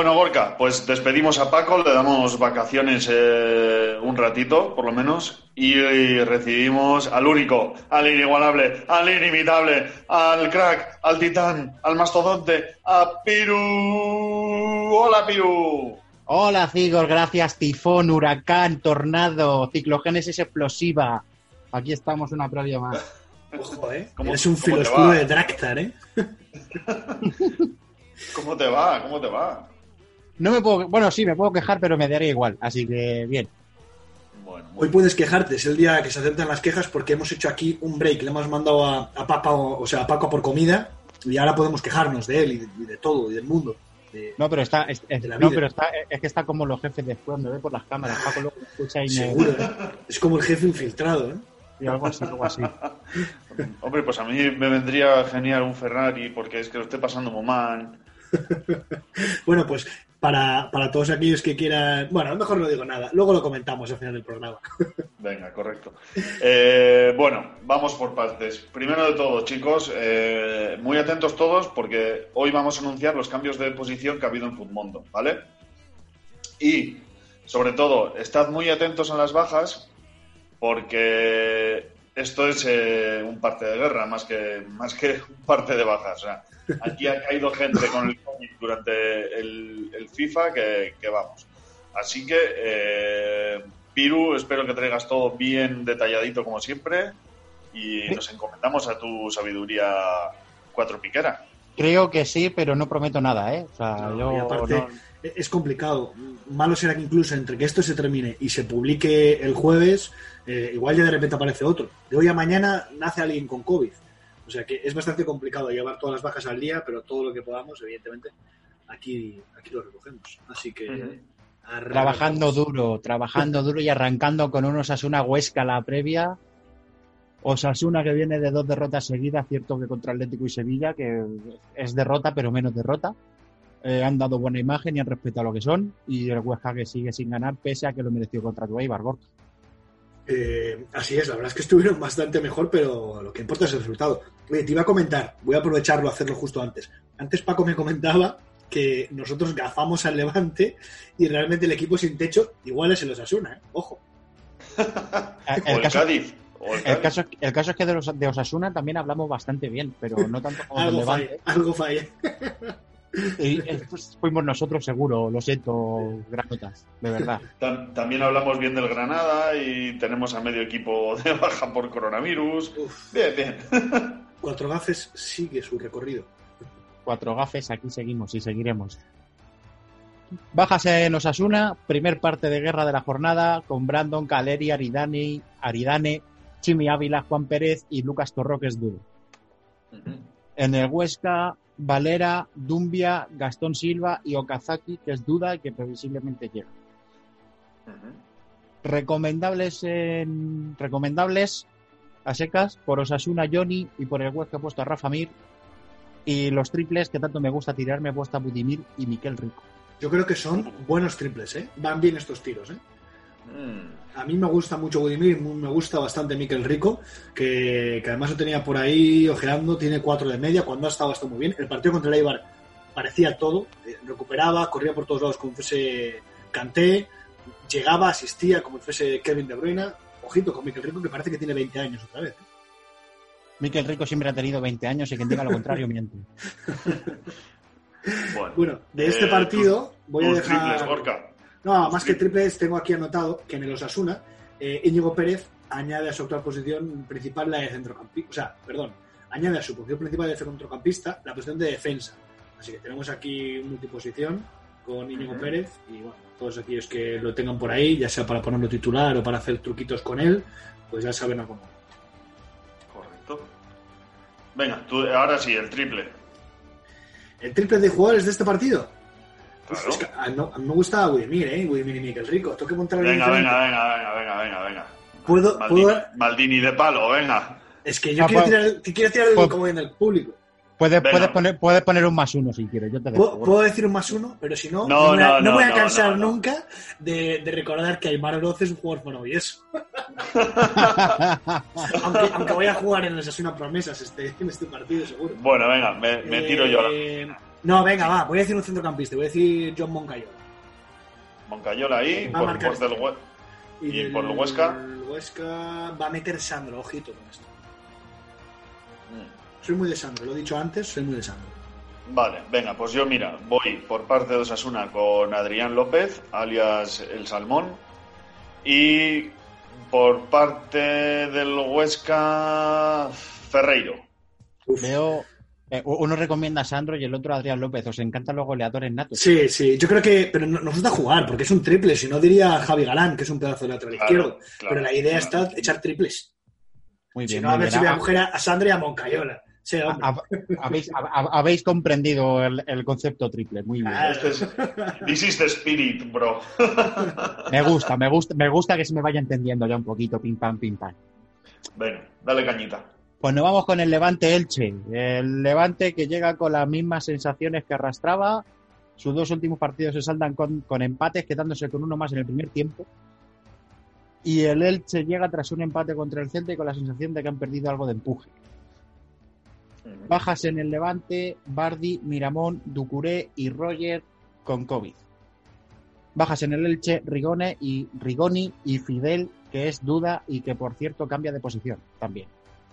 Bueno, Gorka, pues despedimos a Paco, le damos vacaciones eh, un ratito, por lo menos, y, y recibimos al único, al inigualable, al inimitable, al crack, al titán, al mastodonte, a Piru. Hola, Piru. Hola, Figor, gracias. Tifón, huracán, tornado, ciclogénesis explosiva. Aquí estamos una previa más. Ojo, ¿eh? ¿Cómo- Es un cómo filo te oscuro va? de Draktar, ¿eh? ¿Cómo te va? ¿Cómo te va? No me puedo, bueno, sí, me puedo quejar, pero me daría igual. Así que bien. Bueno, Hoy puedes quejarte, es el día que se aceptan las quejas porque hemos hecho aquí un break, le hemos mandado a, a Papa, o, o sea, a Paco por comida y ahora podemos quejarnos de él y de, y de todo y del mundo. De- No, pero está, es, es- De la no, pero está, es que está como los jefes después, me ve por las cámaras. Paco luego me escucha y me. seguro, ¿eh? Es como el jefe infiltrado, ¿eh? y algo así, algo así. hombre, pues a mí me vendría genial un Ferrari porque es que lo estoy pasando muy mal. Bueno, pues para, para todos aquellos que quieran... Bueno, a lo mejor no digo nada, luego lo comentamos al final del programa. Venga, correcto. Eh, bueno, vamos por partes. Primero de todo, chicos, eh, muy atentos todos porque hoy vamos a anunciar los cambios de posición que ha habido en Futmundo, ¿vale? Y, sobre todo, estad muy atentos a las bajas porque esto es eh, un parte de guerra más que, más que un parte de bajas. O sea, aquí ha caído gente con el COVID durante el, el FIFA que, que vamos. Así que, eh, Piru, espero que traigas todo bien detalladito como siempre y nos encomendamos a tu sabiduría cuatro piquera. Creo que sí, pero no prometo nada, ¿eh? O sea, No, yo. y aparte, no- es complicado. Malo será que incluso entre que esto se termine y se publique el jueves, eh, igual ya de repente aparece otro. De hoy a mañana nace alguien con COVID. O sea que es bastante complicado llevar todas las bajas al día, pero todo lo que podamos, evidentemente, aquí, aquí lo recogemos. Así que. Arrancamos. Trabajando duro, trabajando duro y arrancando con un Osasuna Huesca la previa. Osasuna que viene de dos derrotas seguidas, cierto que contra Atlético y Sevilla, que es derrota pero menos derrota. Eh, han dado buena imagen y han respetado lo que son. Y el Huesca que sigue sin ganar, pese a que lo mereció contra tu Eibar, Gorka. Eh, así es, la verdad es que estuvieron bastante mejor, pero lo que importa es el resultado. Oye, te iba a comentar, voy a aprovecharlo a hacerlo justo antes. Antes Paco me comentaba que nosotros gafamos al Levante y realmente el equipo sin techo igual es el Osasuna, ¿eh? Ojo. O El el caso, Cádiz. O el el Cádiz. caso, el caso es que de, los, de Osasuna también hablamos bastante bien, pero no tanto como del Algo Levante. falla, algo falla. Y pues, fuimos nosotros seguro, lo siento, granotas, de verdad. Tam- También hablamos bien del Granada y tenemos a medio equipo de baja por coronavirus. Uf, Bien, bien. cuatro gafes sigue su recorrido. Cuatro gafes, aquí seguimos y seguiremos. Bajas en Osasuna, primer parte de guerra de la jornada, con Brandon, Caleri, Aridane, Aridane, Chimi Ávila, Juan Pérez y Lucas Torro, que es duro. En el Huesca, Valera, Dumbia, Gastón Silva y Okazaki, que es duda y que previsiblemente llega. Recomendables en recomendables a secas, por Osasuna Johnny y por el Huesca he puesto a Rafa Mir. Y los triples que tanto me gusta tirar me he puesto a Budimir y Miquel Rico. Yo creo que son buenos triples, ¿eh? Van bien estos tiros, ¿eh? Mm. A mí me gusta mucho Budimir, me gusta bastante Miquel Rico, que, que además lo tenía por ahí ojeando, tiene cuatro de media, cuando ha estado está muy bien. El partido contra el Eibar parecía todo, eh, recuperaba, corría por todos lados como fuese Canté, llegaba, asistía como fuese Kevin De Bruyne. Ojito con Miquel Rico, que parece que tiene 20 años otra vez. ¿eh? Miquel Rico siempre ha tenido 20 años y quien diga lo contrario miente. Bueno, Bueno, de este Eh, partido voy a dejar... triples. No, más que triples tengo aquí anotado que en el Osasuna eh, Íñigo Pérez añade a su actual posición principal la de centrocampista, o sea, perdón, añade a su posición principal de centrocampista la posición de defensa. Así que tenemos aquí multiposición con Íñigo. Pérez y bueno, todos aquellos que lo tengan por ahí, ya sea para ponerlo titular o para hacer truquitos con él, pues ya saben a cómo. Correcto. Venga, tú, ahora sí, el triple. El triple de jugadores de este partido. Claro. Es que a, no- a mí me gusta Budimir, ¿eh? Budimir y Miquel Rico. Tengo que montar Venga, venga, venga, venga, venga, venga, venga. ¿Puedo- Maldini, puedo- Maldini de palo, venga. Es que yo Ah, quiero, pues- tirar, quiero tirar el pues- como en el público. Puedes, puedes, poner, puedes poner un más uno si quieres, yo te dejo. ¿Puedo, puedo decir un más uno, pero si no, No, no, me, no, no no, voy a cansar no, no. nunca de, de recordar que Aymar Oroz es un jugador maravilloso. aunque, aunque voy a jugar en las una promesas este, en este partido, seguro. Bueno, venga, me, me tiro yo. Eh, No, venga, va, voy a decir un centrocampista, voy a decir John Moncayola. Moncayola ahí, Va por, por del este. Hue- ¿Y por el Huesca? El Huesca va a meter Sandro, ojito con esto. Mm. Soy muy de Sandro, lo he dicho antes, soy muy de Sandro. Vale, venga, pues yo mira, voy por parte de Osasuna con Adrián López, alias El Salmón, y por parte del Huesca, Ferreiro. Veo. Eh, uno recomienda a Sandro y el otro a Adrián López. Os encantan los goleadores natos. Sí, sí, yo creo que. Pero no- nos gusta jugar, porque es un triple. Si no diría Javi Galán, que es un pedazo de lateral Claro, izquierdo. claro, pero la idea claro. está echar triples. Muy Si bien. no, a ver bien. si voy a Ha- coger a, a Sandro y a Moncayola. Sí, hombre. ha- habéis, ha- habéis comprendido el, el concepto triple. Muy bien. Ah, Este es, this is the spirit, bro. Me gusta, me gusta, me gusta que se me vaya entendiendo ya un poquito, pim pam, pim pam. Venga, dale cañita. Pues nos vamos con el Levante Elche. El Levante que llega con las mismas sensaciones que arrastraba. Sus dos últimos partidos se saldan con, con empates, quedándose con uno más en el primer tiempo. Y el Elche llega tras un empate contra el Celta y con la sensación de que han perdido algo de empuje. Bajas en el Levante, Bardi, Miramón, Ducuré y Roger con COVID. Bajas en el Elche, Rigone y Rigoni y Fidel, que es duda y que por cierto cambia de posición también.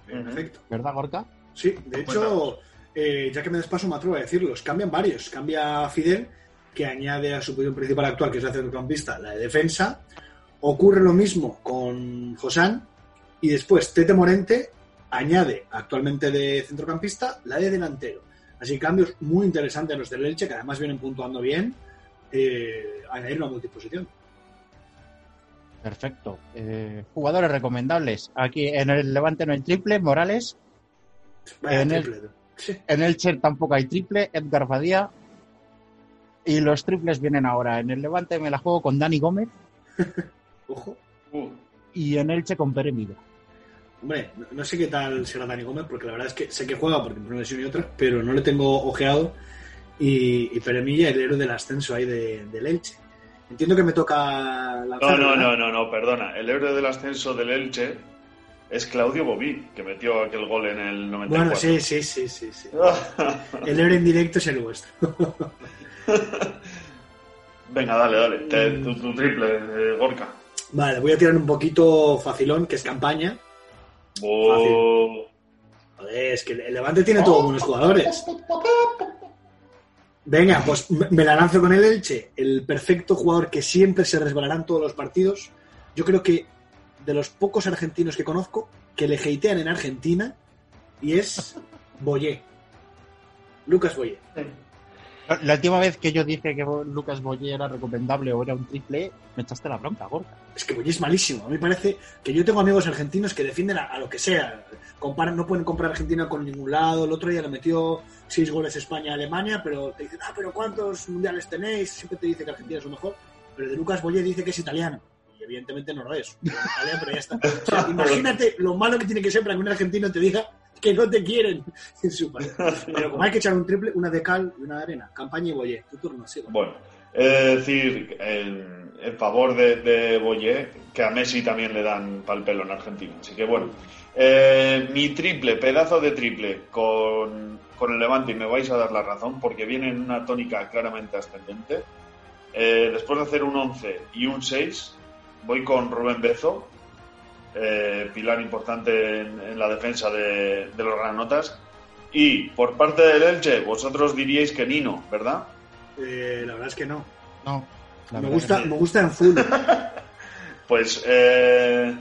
Perfecto. ¿Verdad, Gorka? Sí, de hecho, eh, ya que me despaso, me atrevo a decirlos. Cambian varios. Cambia Fidel, que añade a su posición principal actual, que es la centrocampista, la de defensa. Ocurre lo mismo con Josán. Y después Tete Morente añade actualmente de centrocampista la de delantero. Así cambios muy interesantes los del Elche, que además vienen puntuando bien. Eh, añadir una multiposición. Perfecto. Eh, jugadores recomendables. Aquí en el Levante no hay triple, Morales. Vaya En el- triple. Sí. En el Cher tampoco hay triple, Edgar Badía. Y los triples vienen ahora. En el Levante me la juego con Dani Gómez Ojo. Uh, y en Elche con Pere Milla. Hombre, no, no sé qué tal será Dani Gómez, porque la verdad es que sé que juega porque una lesión y otra, pero no le tengo ojeado. Y, y Peremilla, el héroe del ascenso ahí de, del Elche. Entiendo que me toca no, lanzar. no, ¿verdad? no, no, no, perdona. El héroe del ascenso del Elche es Claudio Bobí, que metió aquel gol en el 94. Bueno, sí, sí, sí, sí, sí. El héroe en directo es el vuestro. Venga, dale, dale. Te- tu, tu triple, eh, Gorka. Vale, voy a tirar un poquito facilón, que es campaña. Oh, Joder, es que el Levante tiene todos buenos jugadores. Venga, pues me la lanzo con el Elche, el perfecto jugador que siempre se resbalará en todos los partidos. Yo creo que de los pocos argentinos que conozco que le hatean en Argentina y es Boyé. Lucas Boyé. La- última vez que yo dije que Lucas Boyer era recomendable o era un triple, me echaste la bronca, Gorka. Es que Boyé es malísimo. A mí me parece que yo tengo amigos argentinos que defienden a, a lo que sea. Comparan, no pueden comprar Argentina con ningún lado. El otro día le metió seis goles España a Alemania, pero te dicen, ah, pero ¿cuántos mundiales tenéis? Siempre te dice que Argentina es lo mejor. Pero de Lucas Boyé dice que es italiano. y evidentemente no lo es. Vale, pero ya está. O sea, imagínate lo malo que tiene que ser para que un argentino te diga que no te quieren en su país. Pero como hay que echar un triple, una de cal y una de arena. Campaña y Boyé. Tu turno, sí. Bueno, es decir, en favor de, de Boyé, que a Messi también le dan pal pelo en Argentina. Así que bueno, eh, mi triple, pedazo de triple con, con el Levante, y me vais a dar la razón, porque viene en una tónica claramente ascendente. Eh, después de hacer un 11 y un 6, voy con Rubén Bezo, eh, pilar importante en, en la defensa de, de los granotas. Y por parte del Elche, vosotros diríais que Nino, ¿verdad? Eh, la verdad es que no. No. La Me gusta, que me gusta en full. Pues eh,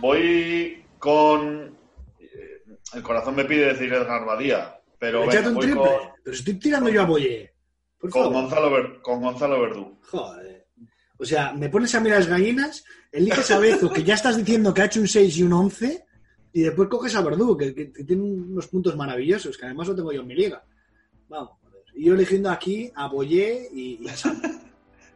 voy con. eh, El corazón me pide decir Edgar Badía, pero venga, un voy triple. con, Pero estoy tirando yo a Boyé. Por con favor. Gonzalo Ver- con Gonzalo Verdú. Joder. O sea, me pones a mirar las gallinas, eliges a Bezo, que ya estás diciendo que ha hecho un 6 y un 11, y después coges a Verdú, que, que- que tiene unos puntos maravillosos, que además lo tengo yo en mi liga. Vamos. Y yo eligiendo aquí a Boyé y, y a Sam.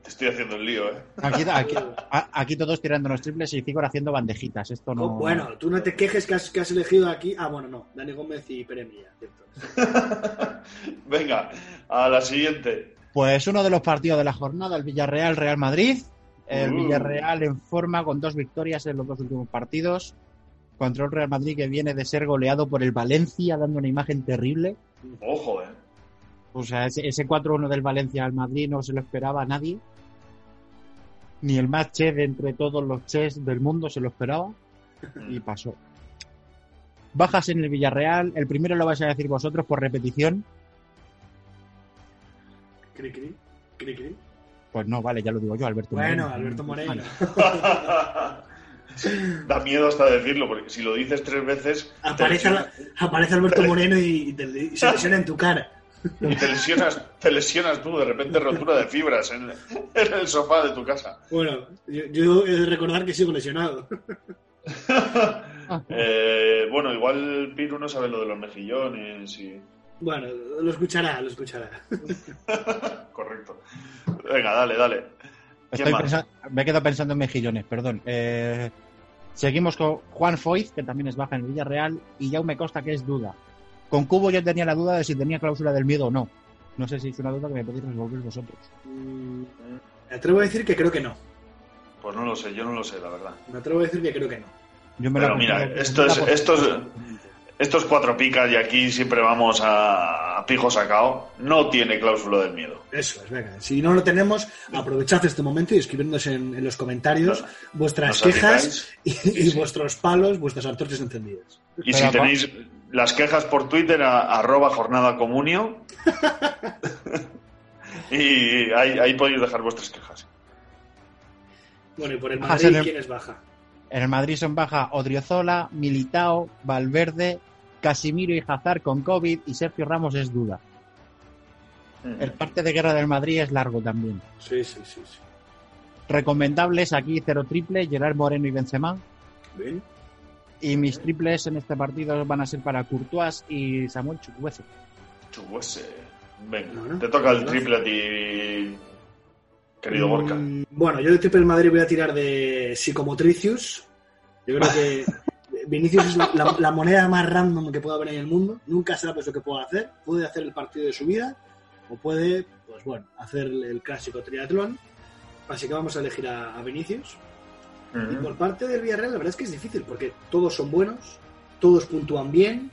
Te estoy haciendo el lío, ¿eh? Aquí, aquí, a- aquí todos tirando los triples y Cigor haciendo bandejitas. Esto no. Oh, Bueno, tú no te quejes que has, que has elegido aquí. Ah, bueno, no. Dani Gómez y Pere Milla, cierto. Venga, a la siguiente. Pues uno de los partidos de la jornada, el Villarreal-Real Madrid. El Uh. Villarreal en forma con dos victorias en los dos últimos partidos. Contra un Real Madrid que viene de ser goleado por el Valencia, dando una imagen terrible. Ojo, ¿eh? O sea, ese, ese 4-1 del Valencia al Madrid no se lo esperaba a nadie. Ni el más che de entre todos los ches del mundo se lo esperaba. Y pasó. Bajas en el Villarreal. El primero lo vais a decir vosotros por repetición. Cri, cri, cri, cri. Pues no, vale, ya lo digo yo, Alberto Bueno, Moreno. Alberto Moreno. da miedo hasta decirlo, porque si lo dices tres veces, Aparece, aparece Alberto Moreno y, y te- y se lesiona en tu cara. Y te lesionas, te lesionas tú, de repente rotura de fibras en, en el sofá de tu casa. Bueno, yo, yo he de recordar que sigo lesionado. Eh, bueno, igual Piru no sabe lo de los mejillones y... Bueno, lo escuchará, lo escuchará. Correcto. Venga, dale, dale. Me he quedado pensando en mejillones, perdón. Eh, seguimos con Juan Foyz, que también es baja en el Villarreal, y Jaume Costa, que es duda. Con Cubo yo tenía la duda de si tenía cláusula del miedo o no. No sé si es una duda que me podéis resolver vosotros. Mm, Me atrevo a decir que creo que no. Pues no lo sé, yo no lo sé, la verdad. Me atrevo a decir que creo que no. Yo me Pero mira, esto es, por- esto es- estos cuatro picas y aquí siempre vamos a, a pijo sacado. No tiene cláusula del miedo. Eso es, venga. Si no lo tenemos, aprovechad este momento y escribidnos en, en los comentarios No- vuestras nos quejas y, Sí, y sí. vuestros palos, vuestras antorchas encendidas. Y Pero si tenéis las quejas por Twitter, a, arroba jornada comunio. y ahí, ahí podéis dejar vuestras quejas. Bueno, y por el Madrid, ¿quién es baja? En el Madrid son baja Odriozola, Militao, Valverde, Casimiro y Hazard con COVID y Sergio Ramos es duda. El parte de guerra del Madrid es largo también. Sí, sí, sí. sí. Recomendables aquí cero triple, Gerard Moreno y Benzema. Bien. Y mis triples en este partido van a ser para Courtois y Samuel Chukwueze. Chubuese. Venga, Bueno, te toca el triple a ti, querido Gorka. Mm, Bueno, yo de triple del Madrid voy a tirar de Psicomotricius. Yo creo que Vinicius es la, la- la moneda más random que pueda haber en el mundo. Nunca sabe lo que puede hacer. Puede hacer el partido de su vida o puede, pues bueno, hacer el clásico triatlón. Así que vamos a elegir a, a Vinicius. Y por parte del Villarreal, la verdad es que es difícil porque todos son buenos, todos puntúan bien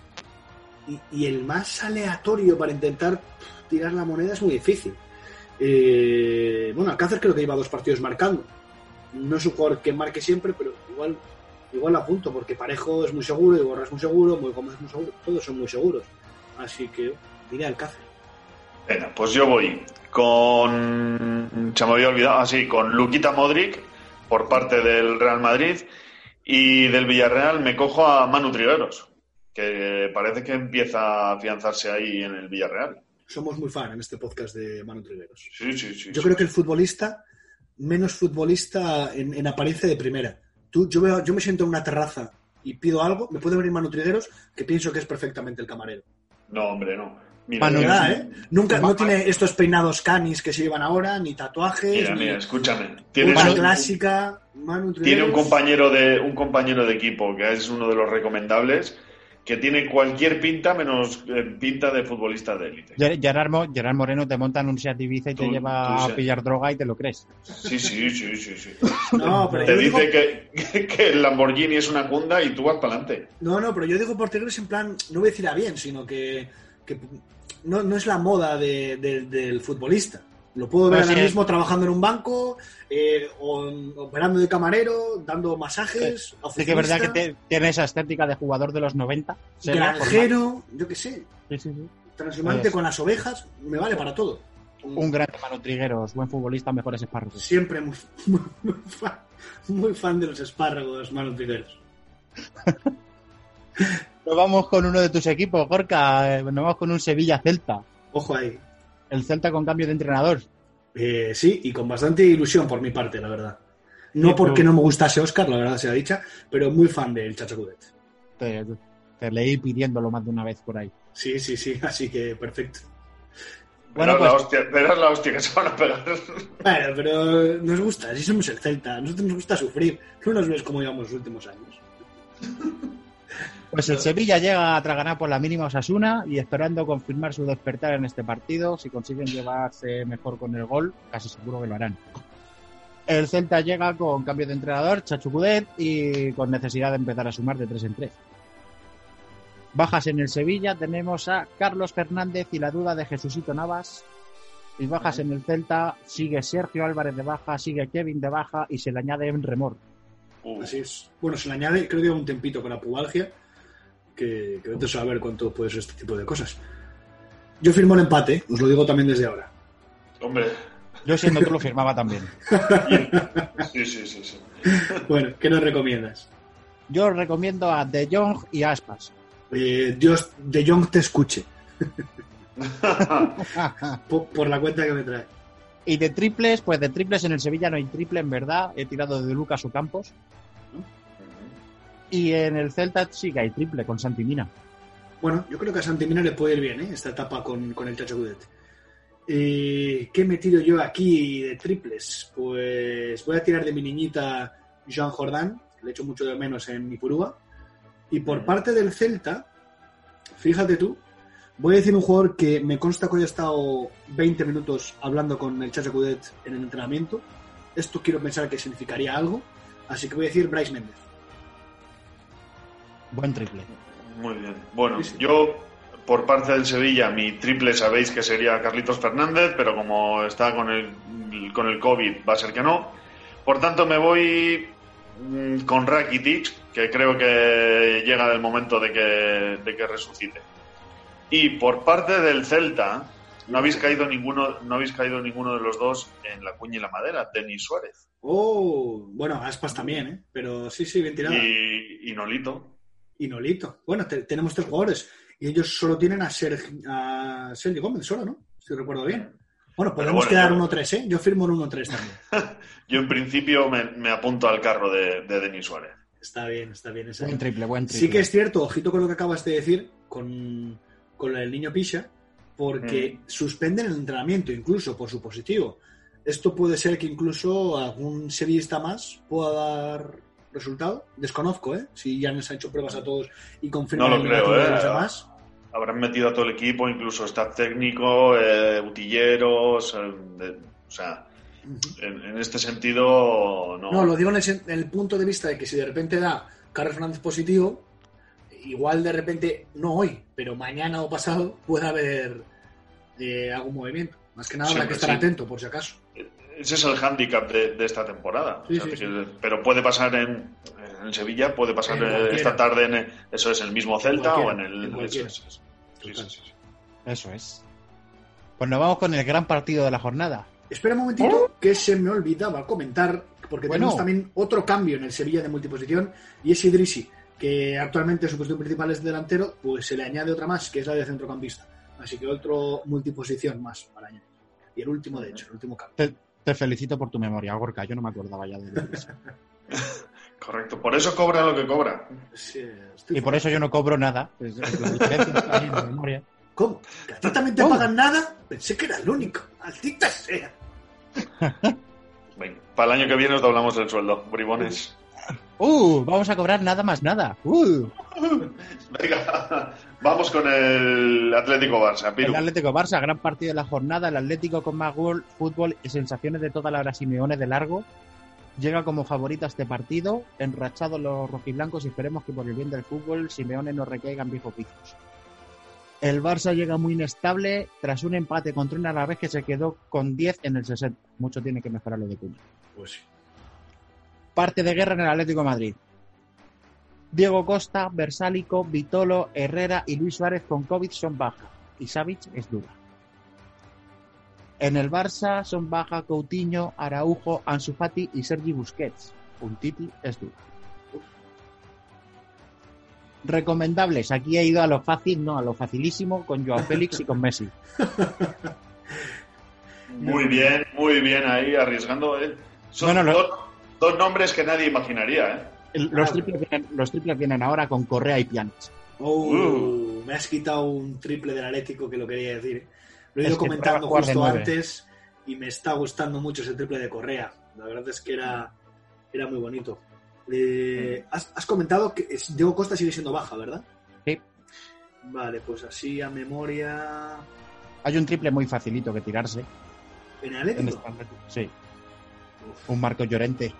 y, y el más aleatorio para intentar tirar la moneda es muy difícil. Eh, bueno, Alcácer creo que lleva dos partidos marcando. No es un jugador que marque siempre, pero igual igual a punto porque Parejo es muy seguro, Iborra es muy seguro, Muy Gómez es muy seguro, todos son muy seguros. Así que diré Alcácer. Venga, pues yo voy con. Se me había olvidado, así, con Luquita Modric por parte del Real Madrid y del Villarreal me cojo a Manu Trigueros, que parece que empieza a afianzarse ahí en el Villarreal. Somos muy fan en este podcast de Manu Trigueros. Sí, sí, sí. Yo sí. creo que el futbolista, menos futbolista en, en apariencia de primera. Tú, yo, veo, yo me siento en una terraza y pido algo, me puede venir Manu Trigueros, que pienso que es perfectamente el camarero. No, hombre, no. Mira, ¿eh? Nunca, no tiene estos peinados canis que se llevan ahora, ni tatuajes, Mira, ni mira, escúchame. Tienes una un, clásica. Manu tiene un compañero de un compañero de equipo que es uno de los recomendables que tiene cualquier pinta menos eh, pinta de futbolista de élite. Ger- Gerard, Mo- Gerard Moreno te monta en un Seat Ibiza y te lleva tú a pillar droga y te lo crees. Sí, sí, sí, sí, sí. No, pero Te digo, dice que, que el Lamborghini es una cunda y tú vas para adelante. no, no, pero yo digo por Tigres en plan, no voy a decir a bien, sino que, que no, no es la moda de- de- del futbolista. Lo puedo ver Pues ahora sí. mismo trabajando en un banco, eh, o operando de camarero, dando masajes. Sí que es verdad que te- tiene esa estética de jugador de los 90. seria, Granjero, yo qué sé. Sí, sí, sí. transhumante Pues- con las ovejas, me vale para todo. Un gran Manu Trigueros, buen futbolista, mejores espárragos. Siempre muy, muy, muy fan, muy fan de los espárragos, Manu Trigueros. Nos vamos con uno de tus equipos, Gorka. eh, Nos vamos con un Sevilla-Celta. Ojo ahí. El Celta con cambio de entrenador. Eh, sí, y con bastante ilusión por mi parte, la verdad. No Sí, porque no me gustase Oscar, la verdad sea dicha, pero muy fan del Chachacudet. Te, te leí pidiéndolo más de una vez por ahí. Sí, sí, sí, así que perfecto. Bueno, verás, la pues- hostia, verás la hostia que se van a pegar. Bueno, pero nos gusta, así somos el Celta, a nosotros nos gusta sufrir. No nos ves como llevamos los últimos años. Pues el Sevilla llega a ganar por la mínima Osasuna y esperando confirmar su despertar en este partido. Si consiguen llevarse mejor con el gol, casi seguro que lo harán. El Celta llega con cambio de entrenador, Chachu Cudet, y con necesidad de empezar a sumar de tres en tres. Bajas en el Sevilla tenemos a Carlos Fernández y la duda de Jesucito Navas. Y bajas en el Celta sigue Sergio Álvarez de baja, sigue Kevin de baja y se le añade en remor. Así es. Bueno, se le añade, creo que un tempito con la pubalgia, que, que vete a saber cuánto puede ser este tipo de cosas. Yo firmo el empate, os lo digo también desde ahora. hombre, Yo siendo tú lo firmaba también. sí, sí, sí, sí. Bueno, ¿qué nos recomiendas? Yo os recomiendo a De Jong y a Aspas. Eh, Dios, De Jong te escuche, por, por la cuenta que me trae. Y de triples, pues de triples en el Sevilla no hay triple, en verdad. He tirado de Lucas Ocampos. Y en el Celta sí que hay triple con Santi Mina. Bueno, yo creo que a Santimina le puede ir bien, ¿eh? Esta etapa con, con el Chacho Cudet. Eh, ¿Qué me tiro yo aquí de triples? Pues voy a tirar de mi niñita Jean Jordan, que le echo mucho de menos en mi purúa. Y por parte del Celta, fíjate tú, voy a decir un jugador que me consta que hoy ha estado 20 minutos hablando con el Chacho Cudet en el entrenamiento. Esto quiero pensar que significaría algo, así que voy a decir Bryce Méndez. Buen triple. Muy bien. Bueno, Sí, sí. yo, por parte del Sevilla, mi triple sabéis que sería Carlitos Fernández, pero como está con el, con el COVID, va a ser que no. Por tanto, me voy mm, con Rakitic, que creo que llega el momento de que, de que resucite. Y por parte del Celta, no habéis caído ninguno, no habéis caído ninguno de los dos en la cuña y la madera, Denis Suárez Oh, bueno, Aspas también, ¿eh? Pero sí, sí, bien tirada. y, y Nolito. Y Nolito. Bueno, te- tenemos tres jugadores y ellos solo tienen a, Sergi- a Sergio Gómez, solo, ¿no? Si recuerdo bien. Bueno, podemos bueno, quedar yo- 1-3, ¿eh? Yo firmo un 1-3 también. Yo en principio me, me apunto al carro de, de Denis Suárez. Está bien, está bien. esa- Buen triple, buen triple. Sí que es cierto, ojito con lo que acabas de decir con, con el niño Pisha, porque suspenden el entrenamiento incluso por su positivo. Esto puede ser que incluso algún sevillista más pueda dar resultado. Desconozco, ¿eh? Si ya les ha hecho pruebas a todos y confirman No lo creo, ¿eh? los demás. Habrán metido a todo el equipo, incluso staff técnico, eh, utilleros, eh, de- o sea, en, en este sentido no. No, lo digo en el, sen- en el punto de vista de que si de repente da Carlos Fernández positivo, igual de repente, no hoy, pero mañana o pasado puede haber eh, algún movimiento. Más que nada habrá que estar sí. atento, por si acaso. Ese es el hándicap de, de esta temporada. Sí, O sea, sí, que- Pero puede pasar en, en Sevilla, puede pasar En eh, esta tarde en el- eso es el mismo Celta o en el en eso es, eso es. Pues nos vamos con el gran partido de la jornada. Espera un momentito, que se me olvidaba comentar, porque Bueno. tenemos también otro cambio en el Sevilla de multiposición, y es Idrisi, que actualmente su posición principal es delantero, pues se le añade otra más, que es la de centrocampista. Así que otro multiposición más para añadir. Y el último, de hecho, el último cambio. Te, te felicito por tu memoria, Gorka. Yo no me acordaba ya de eso. Correcto. Por eso cobra lo que cobra. Sí, estoy Y por eso yo no cobro nada. Es- es la diferencia está ahí en la memoria. ¿Cómo? ¿Que a ti también te ¿Cómo? pagan nada? Pensé que era el único. Maldita sea. Venga, para el año que viene os doblamos el sueldo, bribones. ¡Uh! Vamos a cobrar nada más nada. ¡Uh! Venga, vamos con el Atlético Barça, Piru. El Atlético Barça, gran partido de la jornada. El Atlético con más gol, fútbol y sensaciones de toda la hora Simeone de largo. Llega como favorito a este partido, enrachados los rojiblancos y esperemos que por el bien del fútbol Simeone no recaiga en viejos vicios. El Barça llega muy inestable tras un empate contra un Alavés que se quedó con 10 en el 60. Mucho tiene que mejorar lo de Cuña. Pues sí. Parte de guerra en el Atlético de Madrid. Diego Costa, Versálico, Vitolo, Herrera y Luis Suárez con COVID son baja. Y Savic es dura. En el Barça son baja Coutinho, Araujo, Ansu Fati y Sergi Busquets. Un Titi es dura. Recomendables. Aquí he ido a lo fácil, no, a lo facilísimo con Joao Félix y con Messi. Muy bien, muy bien ahí, arriesgando. ¿eh? Son Bueno, lo- dos, dos nombres que nadie imaginaría, ¿eh? El- Los triples, vienen, los triples vienen ahora con Correa y Pjanic. Oh, Uh. Me has quitado un triple del Atlético que lo quería decir. ¿eh? Lo he ido comentando justo antes y me está gustando mucho ese triple de Correa. La verdad es que era, era muy bonito. Eh, has, has comentado que Diego Costa sigue siendo baja, ¿verdad? Sí. Vale, pues así a memoria. Hay un triple muy facilito que tirarse. ¿En el En Atlético? Atlético. Sí. Un Marco Llorente.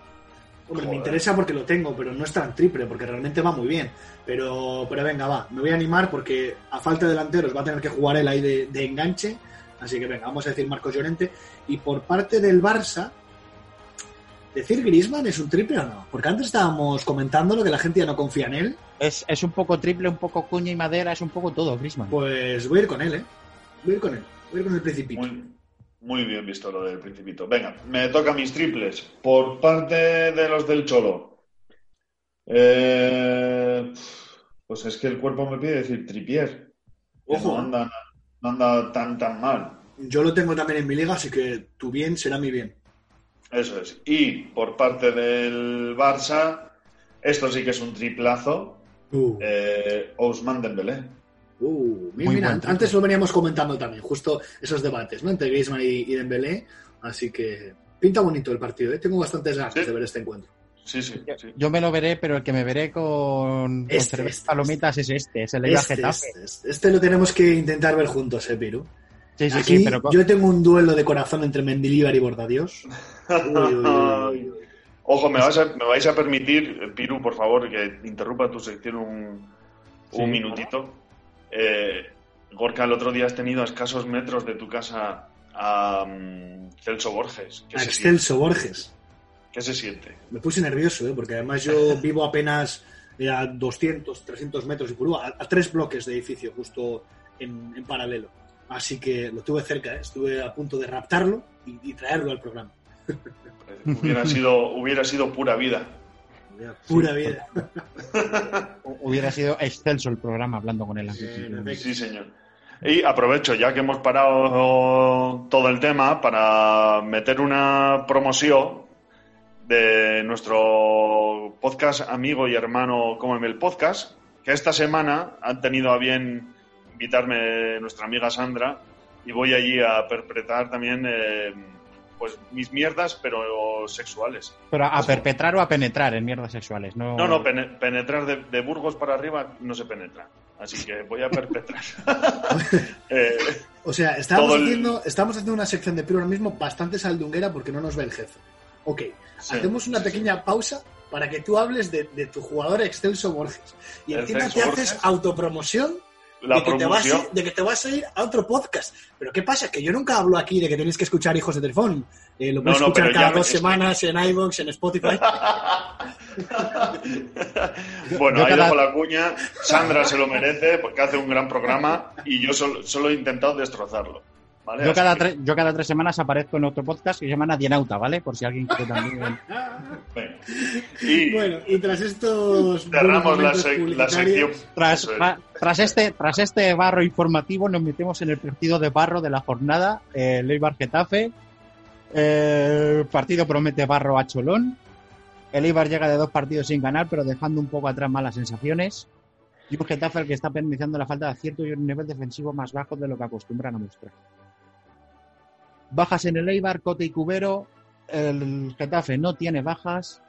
Hombre, me interesa porque lo tengo, pero no es tan triple, porque realmente va muy bien. Pero, pero venga, va, me voy a animar porque a falta de delanteros va a tener que jugar él ahí de, de enganche. Así que venga, vamos a decir Marcos Llorente. Y por parte del Barça, ¿decir Griezmann es un triple o no? Porque antes estábamos comentando lo que la gente ya no confía en él. Es, es un poco triple, un poco cuña y madera, es un poco todo, Griezmann. Pues voy a ir con él, ¿eh? Voy a ir con él. Voy a ir con el Principito. Muy, muy bien visto lo del Principito. Venga, me toca mis triples. Por parte de los del Cholo. Eh, pues es que el cuerpo me pide decir tripier. Ojo. No anda, no anda tan, tan mal. Yo lo tengo también en mi liga, así que tu bien será mi bien. Eso es. Y por parte del Barça, esto sí que es un triplazo. Uh, Eh, Ousmane Dembélé. Uh, mira, Muy mira, buen triple. antes lo veníamos comentando también, justo esos debates, ¿no? Entre Griezmann y, y Dembélé. Así que pinta bonito el partido, ¿eh? Tengo bastantes ganas Sí. de ver este encuentro. Sí, sí, sí. Yo me lo veré, pero el que me veré con, con Este, este, palomitas es este, es el Eibar Este, este, este- este lo tenemos que intentar ver juntos, ¿eh, Piru? Sí, sí, Aquí sí, pero con- yo tengo un duelo de corazón entre Mendilibar y Bordadios. Uy, uy, uy, uy. Ojo, me, vas a- me vais a permitir, eh, Piru, por favor, que interrumpa tu sección un, un Sí. minutito. Eh, Gorka, el otro día has tenido a escasos metros de tu casa a mm, Celso Borges. ¿Qué A Excelso Borges. siente? ¿Qué se siente? Me puse nervioso, ¿eh? porque además yo vivo apenas eh, a 200, 300 metros y por a, a tres bloques de edificio justo en, en paralelo. Así que lo tuve cerca, ¿eh? estuve a punto de raptarlo y, y traerlo al programa. Hubiera sido, hubiera sido pura vida. Pura vida. hubiera sido excelso el programa hablando con él. antes. En. Sí, señor. Y aprovecho, ya que hemos parado todo el tema, para meter una promoción de nuestro podcast amigo y hermano Cómeme el Podcast, que esta semana han tenido a bien invitarme nuestra amiga Sandra y voy allí a perpetrar también eh, pues mis mierdas, pero sexuales. Pero a perpetrar o a penetrar en mierdas sexuales. No, No, no, pene- penetrar de, de Burgos para arriba no se penetra. Así que voy a perpetrar. Eh, O sea, el- haciendo, estábamos haciendo una sección de Piru ahora mismo bastante saldunguera porque no nos ve el jefe. Ok, Sí, hacemos una sí, pequeña pausa para que tú hables de, de tu jugador Excelso Borges. Y encima te Borges. haces autopromoción la de que, te vas, de que te vas a ir a otro podcast. Pero ¿qué pasa? Que yo nunca hablo aquí de que tenéis que escuchar Hijos de Telefón. Eh, lo puedes No, no, escuchar cada me- dos semanas en iVoox, en Spotify. bueno, Yo ahí cada- dejo la cuña. Sandra se lo merece porque hace un gran programa y yo solo, solo he intentado destrozarlo. ¿Vale? Yo cada, que, yo cada tres semanas aparezco en otro podcast que se llama Nadienauta, ¿vale? Por si alguien quiere también. Y bueno, y tras estos cerramos la, sec- sección. Tras, es. tras, este, tras este barro informativo nos metemos en el partido de barro de la jornada, eh, el Eibar Getafe. Eh, el partido promete barro a Cholón. El Eibar llega de dos partidos sin ganar, pero dejando un poco atrás malas sensaciones. Y un Getafe al que está penalizando la falta de acierto y un nivel defensivo más bajo de lo que acostumbran a mostrar. Bajas en el Eibar, Cote y Cubero. El Getafe no tiene bajas.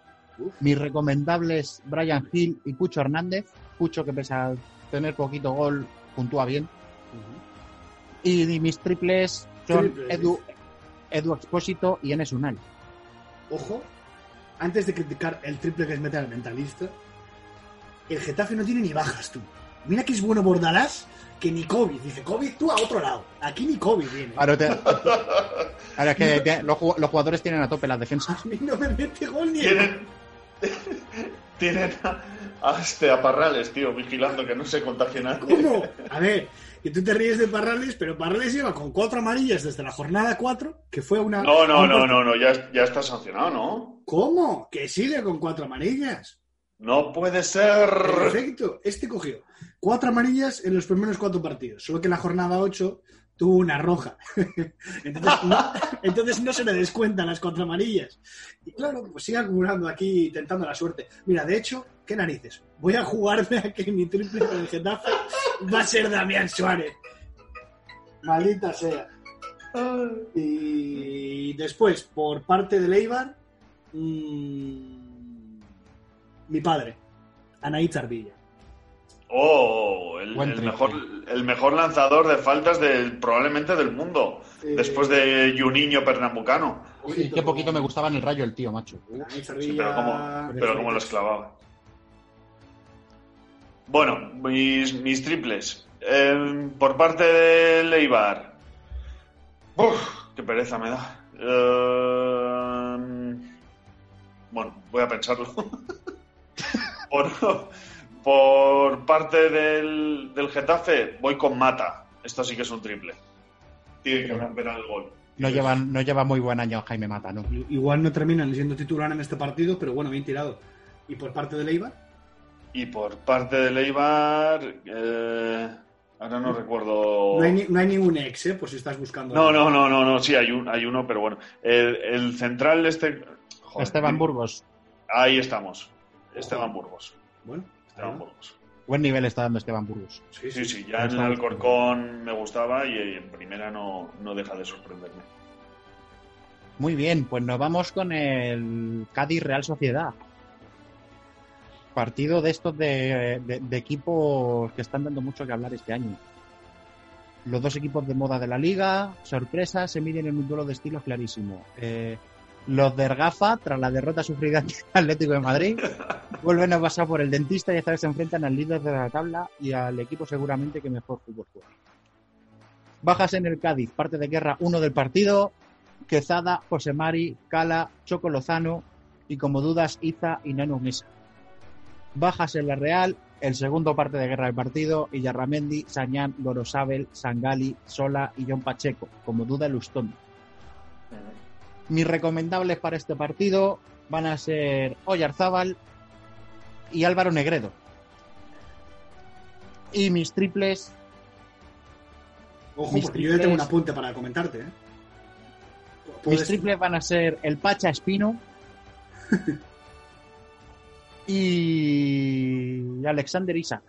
Mis recomendables Brian Hill y Pucho Hernández. Pucho que pese a tener poquito gol, puntúa bien. Y mis triples son Triples, Edu, Edu Expósito y Enes Unal. Ojo, antes de criticar el triple que es meter al mentalista, el Getafe no tiene ni bajas, tú. Mira que es bueno Bordalás, que ni COVID. Dice, COVID tú a otro lado. Aquí ni COVID viene. Ahora, te- ahora es que te- los, ju- los jugadores tienen a tope las defensas. A mí no me mete gol ni Tienen, tienen a, a este, a Parrales, tío, vigilando que no se contagien nadie. ¿Cómo? A ver, que tú te ríes de Parrales, pero Parrales lleva con cuatro amarillas desde la jornada 4, que fue una... No, no, un no, no, no, ya, ya está sancionado, ¿no? ¿Cómo? Que sigue con cuatro amarillas. No puede ser. Perfecto. Este cogió cuatro amarillas en los primeros cuatro partidos, solo que en la jornada 8 tuvo una roja. entonces, no, se le descuentan las cuatro amarillas. Y claro, pues sigue acumulando aquí, tentando la suerte. Mira, de hecho, ¿qué narices? Voy a jugarme a que mi triple con Getafe va a ser Damián Suárez. Maldita sea. Y después, por parte de Leibar, mm, mi padre, Anaí Charbilla. Oh, el, mejor, el mejor lanzador de faltas del, probablemente del mundo. Eh, Después de Juninho Pernambucano. Y qué poquito me gustaba en el rayo el tío, macho. Anaí Sí, pero cómo, pero cómo los clavaba. Bueno, mis, mis triples. Eh, por parte de Leibar. Uf, qué pereza me da. Eh, bueno, voy a pensarlo. por, por parte del, del Getafe, voy con Mata. Esto sí que es un triple. Tiene que romper el gol. No lleva, no lleva muy buen año Jaime Mata, ¿no? Igual no terminan siendo titular en este partido, pero bueno, bien tirado. ¿Y por parte de Leibar? Y por parte de Leibar, eh, ahora no recuerdo. No hay, no hay ningún ex, ¿eh? Por si estás buscando. No, no, no, no, no, sí, hay, un, hay uno, pero bueno. El, el central, este. joder, Esteban Burgos. Ahí estamos. Esteban Burgos. Bueno, Esteban Burgos. Buen nivel está dando Esteban Burgos. sí, Sí, sí. sí, ya en el Alcorcón me gustaba y en primera no, no deja de sorprenderme. Muy bien, pues nos vamos con el Cádiz Real Sociedad. Partido de estos de, de- de equipos que están dando mucho que hablar este año. Los dos equipos de moda de la liga, sorpresa, se miden en un duelo de estilos clarísimo. Eh, los de Ergafa, tras la derrota sufrida ante el Atlético de Madrid, vuelven a pasar por el dentista y esta vez se enfrentan al líder de la tabla y al equipo seguramente que mejor fútbol juega. Bajas en el Cádiz, parte de guerra uno del partido, Quezada, José Mari, Cala, Choco Lozano y como dudas Iza y Nano Mesa. Bajas en la Real, el segundo parte de guerra del partido, y Yarramendi, Sañán, Gorosabel, Sangali, Sola y John Pacheco, como duda Lustón. Mis recomendables para este partido van a ser Oyarzábal y Álvaro Negredo. Y mis triples, Ojo, Mis porque yo ya tengo un triples- apunte para comentarte, ¿eh? mis triples van a ser el Pacha Espino y Alexander Isaac.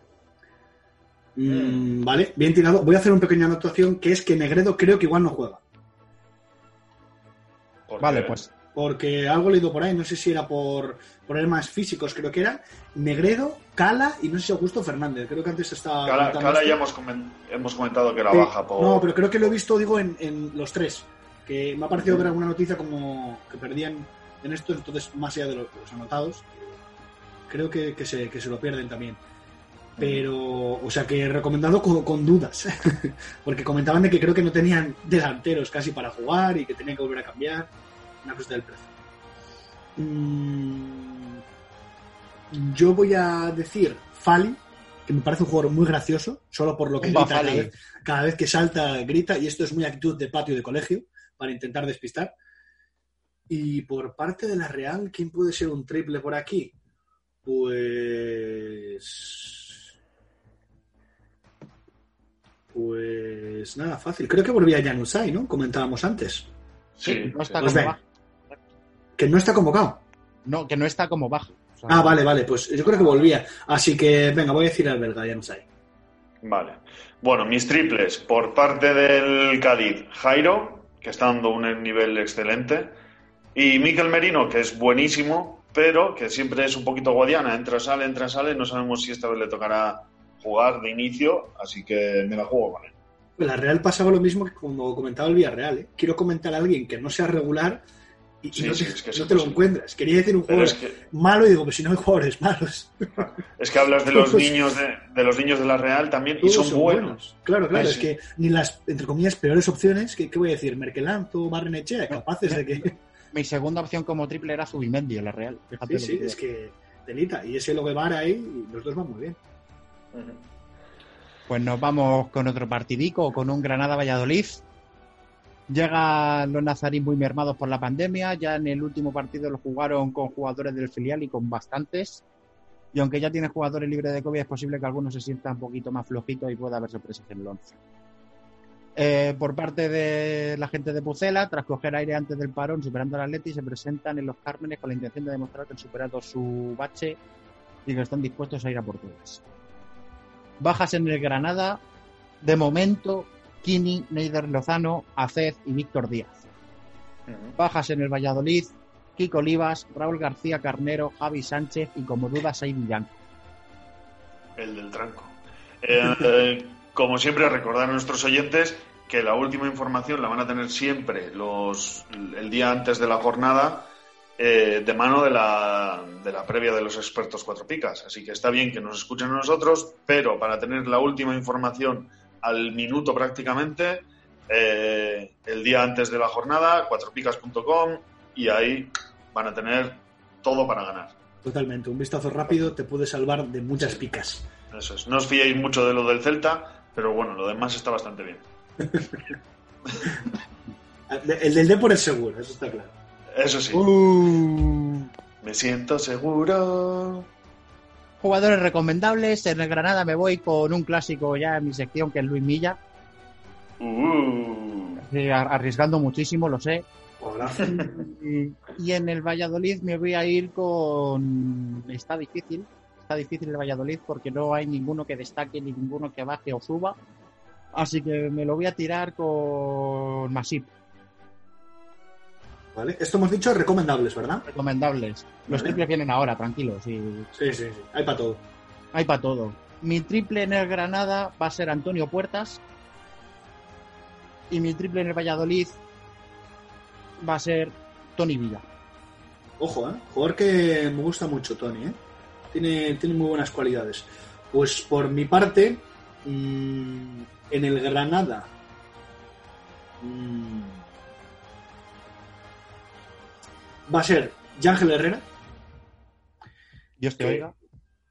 Mm, vale, bien tirado. Voy a hacer una pequeña anotación que es que Negredo creo que igual no juega. Vale, pues Porque algo he leído por ahí, no sé si era por problemas físicos, creo que era. Negredo, Cala y no sé si Augusto Fernández. Creo que antes estaba. Cala, Cala ya hemos, hemos comentado que era baja por. No, pero creo que lo he visto, digo, en, en los tres. Que me ha parecido ver alguna noticia como que perdían en esto, entonces, más allá de los, los anotados, creo que, que se, que se lo pierden también. Pero, o sea, que recomendado con, con dudas. Porque comentaban de que creo que no tenían delanteros casi para jugar y que tenían que volver a cambiar. Una cosa del precio. Mm, yo voy a decir Fali, que me parece un jugador muy gracioso, solo por lo que grita cada vez, cada vez que salta, grita, y esto es muy actitud de patio de colegio, para intentar despistar. Y por parte de la Real, ¿quién puede ser un triple por aquí? Pues. Pues nada, fácil. Creo que volvía Janusai, ¿no? Comentábamos antes. Sí, no está Pues como. Que no está convocado. No, que no está como baja. Ah, vale, vale, pues yo creo que volvía. Así que, venga, voy a decir al belga, ya no sé. Vale. Bueno, mis triples. Por parte del Cádiz, Jairo, que está dando un nivel excelente. Y Miquel Merino, que es buenísimo, pero que siempre es un poquito guadiana. Entra, sale, entra, sale. No sabemos si esta vez le tocará jugar de inicio, así que me la juego con él. La Real pasaba lo mismo que como comentaba el Villarreal. ¿eh? Quiero comentar a alguien que no sea regular y, y Sí, no, sí, te, es que es no te lo encuentras. Quería decir un juego es que- malo y digo, pues si no hay jugadores malos. Es que hablas de los Todos- niños de, de los niños de la Real también y son, buenos. Claro, claro, es sí. que ni las, entre comillas, peores opciones, que, ¿qué voy a decir? Merkelant o Barrenechea, capaces de que... Mi segunda opción como triple era Zubimendi en la Real. Fíjate Sí, lo sí, que es que delita. Y ese Loguevar ahí, y los dos van muy bien. Pues nos vamos con otro partidico, con un Granada-Valladolid. Llegan los nazarín muy mermados por la pandemia. Ya en el último partido lo jugaron con jugadores del filial y con bastantes. Y aunque ya tiene jugadores libres de COVID, es posible que algunos se sientan un poquito más flojitos y pueda haber sorpresas en el once. Eh, por parte de la gente de Pucela, tras coger aire antes del parón, superando al Atleti, se presentan en los Cármenes con la intención de demostrar que han superado su bache y que están dispuestos a ir a por todas. Bajas en el Granada, de momento, Kini, Neider Lozano, Acez y Víctor Díaz. Bajas en el Valladolid, Kiko Olivas, Raúl García Carnero, Javi Sánchez y como duda, Sai Villanco. El del tranco. Eh, como siempre, recordar a nuestros oyentes que la última información la van a tener siempre los, el día antes de la jornada eh, de mano de la, de la previa de los expertos cuatro picas. Así que está bien que nos escuchen a nosotros, pero para tener la última información al minuto prácticamente, eh, el día antes de la jornada, cuatropicas.com y ahí van a tener todo para ganar. Totalmente. Un vistazo rápido te puede salvar de muchas picas. Eso es. No os fiéis mucho de lo del Celta, pero bueno, lo demás está bastante bien. El del Depor es seguro, eso está claro. Eso sí. Me siento seguro. Jugadores recomendables. En el Granada me voy con un clásico ya en mi sección, que es Luis Milla. Uh. Ar- arriesgando muchísimo, lo sé. Hola. Y, y en el Valladolid me voy a ir con... Está difícil. Está difícil el Valladolid porque no hay ninguno que destaque ni ninguno que baje o suba. Así que me lo voy a tirar con Masip. ¿Vale? Esto hemos dicho recomendables, ¿verdad? Recomendables. Los Vale. triples vienen ahora, tranquilos. Y Sí, sí, sí. Hay para todo. hay para todo. Mi triple en el Granada va a ser Antonio Puertas. Y mi triple en el Valladolid va a ser Tony Villa. Ojo, ¿eh? Jugador que me gusta mucho, Tony, ¿eh? Tiene, tiene muy buenas cualidades. Pues por mi parte, mm, en el Granada. mm, va a ser Yángel Herrera. Dios te oiga.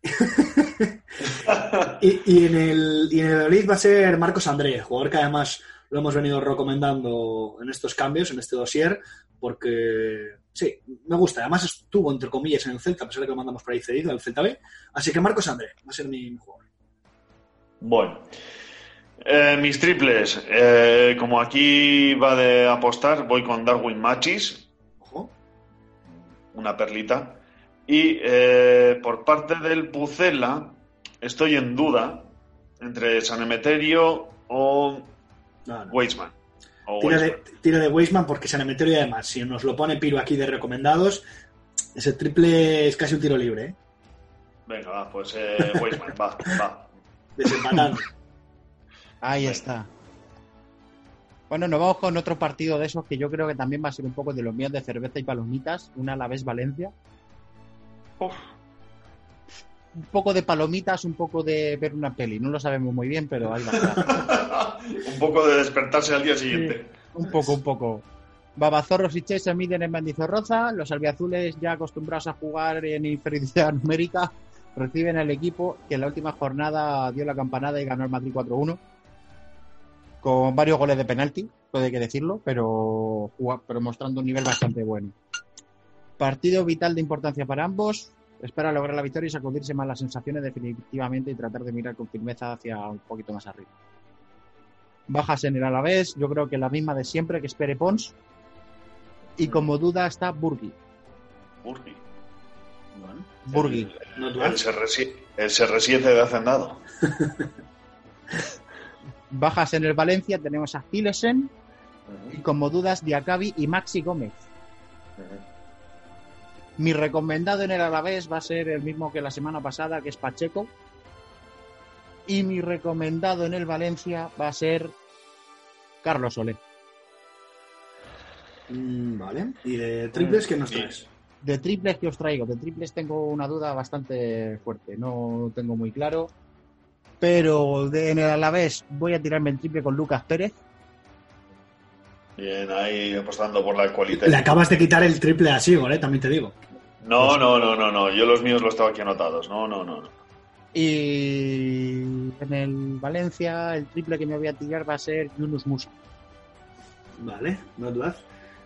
Y, y en el, y en el Valladolid va a ser Marcos André, jugador que además lo hemos venido recomendando en estos cambios, en este dossier, porque sí, me gusta. Además estuvo, entre comillas, en el Celta, a pesar de que lo mandamos por ahí cedido al Celta B. Así que Marcos André va a ser mi, mi jugador. Bueno. Eh, mis triples. eh, como aquí va de apostar, voy con Darwin Machis. Una perlita. Y eh, por parte del Pucela, estoy en duda entre San Emeterio o No, no. Weisman. O Tira Weisman. de, tira de Weisman porque San Emeterio además, si nos lo pone Piro aquí de recomendados, ese triple es casi un tiro libre, ¿eh? Venga, va, pues eh, Weisman, va, va. Desempatando. Ahí Venga. está. Bueno, nos vamos con otro partido de esos que yo creo que también va a ser un poco de los míos de cerveza y palomitas. Una a la vez Valencia. Uf. Un poco de palomitas, un poco de ver una peli. No lo sabemos muy bien, pero ahí va a un poco de despertarse al día siguiente. Un poco, un poco. Babazorros y Che se miden en Mendizorroza. Los albiazules, ya acostumbrados a jugar en inferioridad numérica, reciben al equipo que en la última jornada dio la campanada y ganó el Madrid 4-1. Con varios goles de penalti, puede que decirlo, pero, pero mostrando un nivel bastante bueno. Partido vital de importancia para ambos. Espera lograr la victoria y sacudirse más las sensaciones definitivamente y tratar de mirar con firmeza hacia un poquito más arriba. Bajas en el Alavés, yo creo que la misma de siempre, que espere Pons. Y como duda está Burgi. Burgi. Burgui. El, CR7, el CR7 de Hacendado. Bajas en el Valencia tenemos a Gilesen y como dudas Diacabi y Maxi Gómez. Mi recomendado en el Alavés va a ser el mismo que la semana pasada, que es Pacheco. Y mi recomendado en el Valencia va a ser Carlos Soler. Mm, vale. ¿Y de triples qué nos traes? De triples que os traigo. De triples tengo una duda bastante fuerte. No tengo muy claro. Pero de, en el Alavés voy a tirarme el triple con Lucas Pérez. Bien, ahí apostando por la cualidad. Le acabas de quitar el triple a Sigor, ¿eh? también te digo. No, no, no, no, no. Yo los míos los tengo aquí anotados. No, no, no. no. Y en el Valencia el triple que me voy a tirar va a ser Yunus Musa. Vale, no dudas.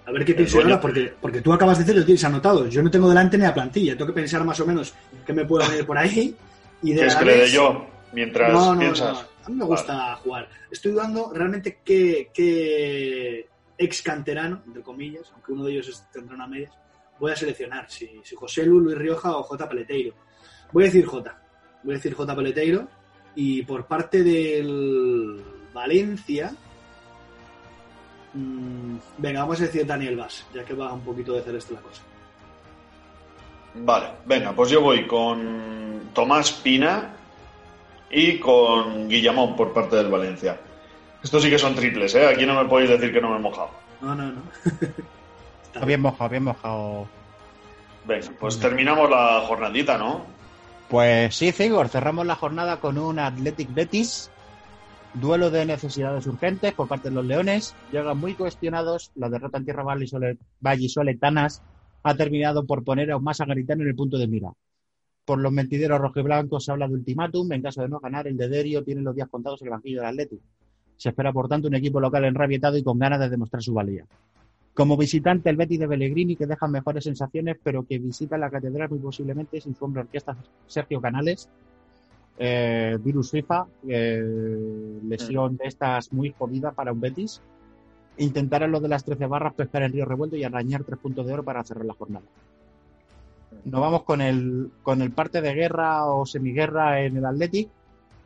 A ver qué pienso ahora, porque, porque tú acabas de decir, lo tienes anotado. Yo no tengo delante ni la plantilla. Tengo que pensar más o menos qué me puedo venir por ahí. Y de ¿Qué es que le dé yo mientras no, no, piensas? no. A mí me gusta jugar. Estoy dudando realmente qué, qué ex canterano, entre comillas, aunque uno de ellos es- tendrá una medias, voy a seleccionar. Si, si José Lu, Luis Rioja o J. Peleteiro. Voy a decir J. Voy a decir J. Peleteiro. Y por parte del Valencia. mm, venga, vamos a decir Daniel Vaz, ya que va un poquito de celeste la cosa. Vale, venga, pues yo voy con Tomás Pina y con Guillamón por parte del Valencia. Estos sí que son triples, ¿eh? Aquí no me podéis decir que no me he mojado. No, no, no. Bien mojado, bien mojado. Venga, pues terminamos la jornadita, ¿no? Pues sí, Cigor, cerramos la jornada con un Athletic Betis. Duelo de necesidades urgentes por parte de los Leones. Llegan muy cuestionados. La derrota en tierra vallisole- vallisoletanas ha terminado por poner aún más a Garitano en el punto de mira. Por los mentideros rojiblancos se habla de ultimátum. En caso de no ganar, el de Derio tiene los días contados en el banquillo del Athletic. Se espera, por tanto, un equipo local enrabietado y con ganas de demostrar su valía. Como visitante, el Betis de Pellegrini, que deja mejores sensaciones, pero que visita la catedral muy posiblemente sin su hombre orquesta Sergio Canales. Eh, virus FIFA, eh, lesión de estas muy jodida para un Betis. Intentarán los de las 13 barras pescar el río revuelto y arañar tres puntos de oro para cerrar la jornada. Nos vamos con el, con el parte de guerra o semiguerra en el Athletic.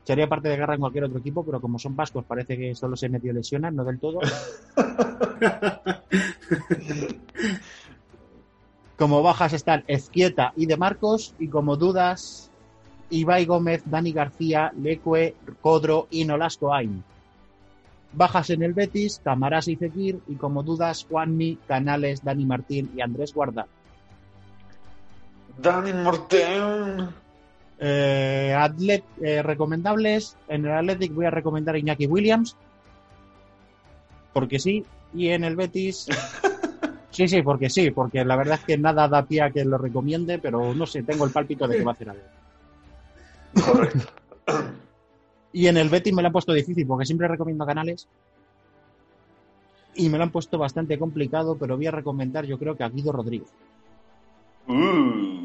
Sería parte de guerra en cualquier otro equipo, pero como son vascos parece que solo se medio lesionan, no del todo. Como bajas están Ezquieta y De Marcos, y como dudas, Ibai Gómez, Dani García, Leque, Codro y Nolasco Ain. Bajas en el Betis, Camarás y Fekir, y como dudas, Juanmi, Canales, Dani Martín y Andrés Guarda. Dani Martín. Eh, atlet- eh, recomendables, en el Athletic voy a recomendar a Iñaki Williams, porque sí, y en el Betis... Sí, sí, porque sí, porque la verdad es que nada da pie a que lo recomiende, pero no sé, tengo el pálpito de que va a hacer algo. Correcto. Y en el Betis me lo han puesto difícil porque siempre recomiendo canales. Y me lo han puesto bastante complicado, pero voy a recomendar yo creo que a Guido Rodríguez. Mm,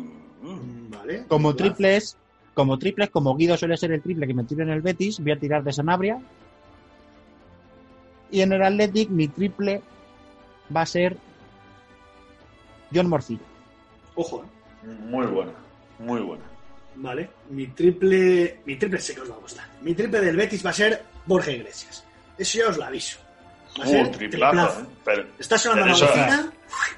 Vale. Como triples, como triples, como Guido suele ser el triple que me tiro en el Betis, voy a tirar de Sanabria. Y en el Athletic mi triple va a ser John Morcillo. Ojo, ¿eh? muy buena, muy buena. Vale. Mi triple. Mi triple sé que os va a gustar. Mi triple del Betis va a ser Borja Iglesias. Eso ya os lo aviso. Ser Uh, triplazo, ¿eh? Pero, Está sonando pero la eso- bocina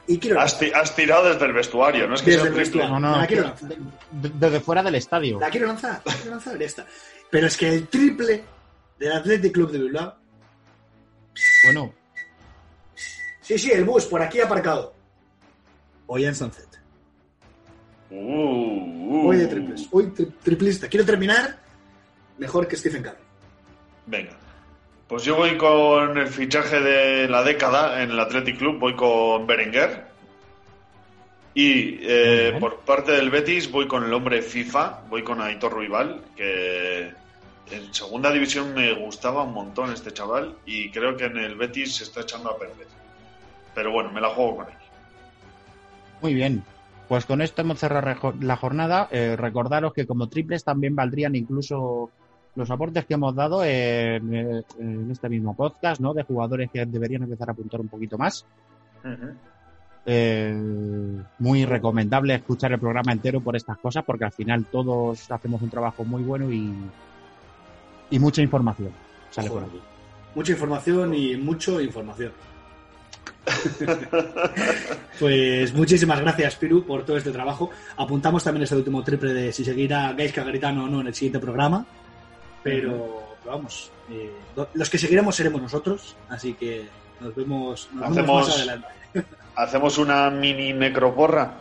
y quiero. has, has tirado desde el vestuario, no es que Desde sea triple. No, no, la quiero que- lanzar. de- desde fuera del estadio. La quiero lanzar. La quiero lanzar. Ya está. Pero es que el triple del Athletic Club de Bilbao. Bueno, Sí, sí, el bus por aquí aparcado. Hoy en Sunset. Uh, uh. Hoy de triples. Hoy tri- triplista. Quiero terminar mejor que Stephen Curry. Venga. Pues yo voy con el fichaje de la década en el Athletic Club, voy con Berenguer. Y eh, por parte del Betis voy con el hombre FIFA, voy con Aitor Ruibal, que en segunda división me gustaba un montón este chaval y creo que en el Betis se está echando a perder. Pero bueno, me la juego con él. Muy bien. Pues con esto hemos cerrado la jornada. Eh, recordaros que como triples también valdrían incluso los aportes que hemos dado en, en este mismo podcast, ¿no? De jugadores que deberían empezar a apuntar un poquito más. Eh, muy recomendable escuchar el programa entero por estas cosas, porque al final todos hacemos un trabajo muy bueno y, y mucha información sale por aquí. Mucha información y mucho información. pues muchísimas gracias, Piru, por todo este trabajo. Apuntamos también este último triple de si seguirá Gaisca Garitano o no en el siguiente programa. Pero, pero vamos, eh, los que seguiremos seremos nosotros, así que nos vemos, nos vemos Hacemos- más adelante. Hacemos una mini necroporra.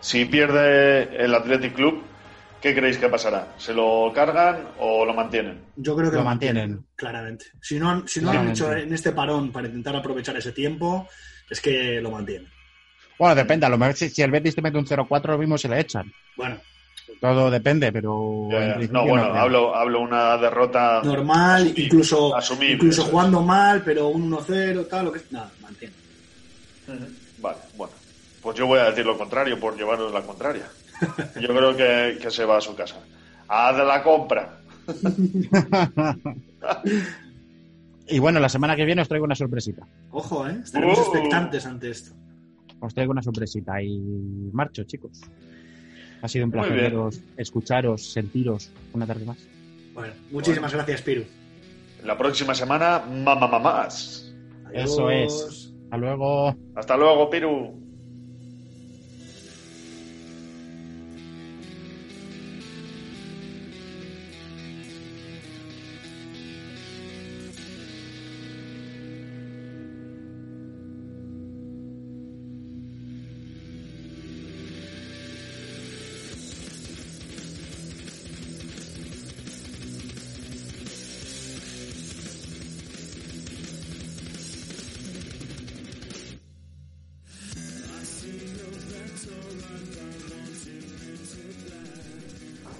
Si pierde el Athletic Club, ¿qué creéis que pasará? ¿Se lo cargan o lo mantienen? Yo creo que Lo mantienen. claramente. Si no, han- si no han hecho en este parón para intentar aprovechar ese tiempo, es que lo mantienen. Bueno, depende, a lo mejor si, si el Betis te mete un 0-4, lo mismo se le echan. Bueno, Todo depende, pero. Ya, ya. No, bueno, hablo, hablo una derrota normal, asumible, incluso, asumible, incluso eso jugando mal, pero un 1-0, tal, lo que Nada, mantiene. Vale, bueno. Pues yo voy a decir lo contrario por llevaros la contraria. Yo creo que, que se va a su casa. Haz la compra. Y bueno, la semana que viene os traigo una sorpresita. Ojo, ¿eh? Estaremos Uh. expectantes ante esto. Os traigo una sorpresita y marcho, chicos. Ha sido un placer veros, escucharos, sentiros una tarde más. Bueno, muchísimas gracias, Piru. La próxima semana, mamá mamás. Eso es. Hasta luego. Hasta luego, Piru.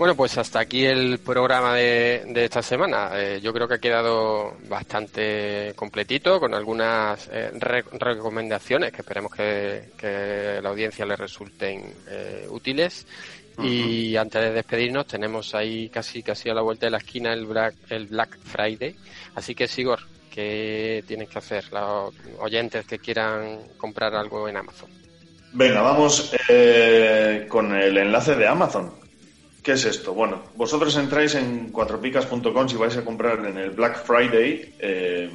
Bueno, pues hasta aquí el programa de, de esta semana. Eh, yo creo que ha quedado bastante completito con algunas eh, re- recomendaciones que esperemos que, la audiencia le resulten eh, útiles. Y antes de despedirnos tenemos ahí casi casi a la vuelta de la esquina el Black, el Black Friday. Así que Sigor, ¿qué tienes que hacer los oyentes que quieran comprar algo en Amazon? Venga, vamos eh, con el enlace de Amazon. ¿Qué es esto? Bueno, vosotros entráis en cuatropicas.com si vais a comprar en el Black Friday eh,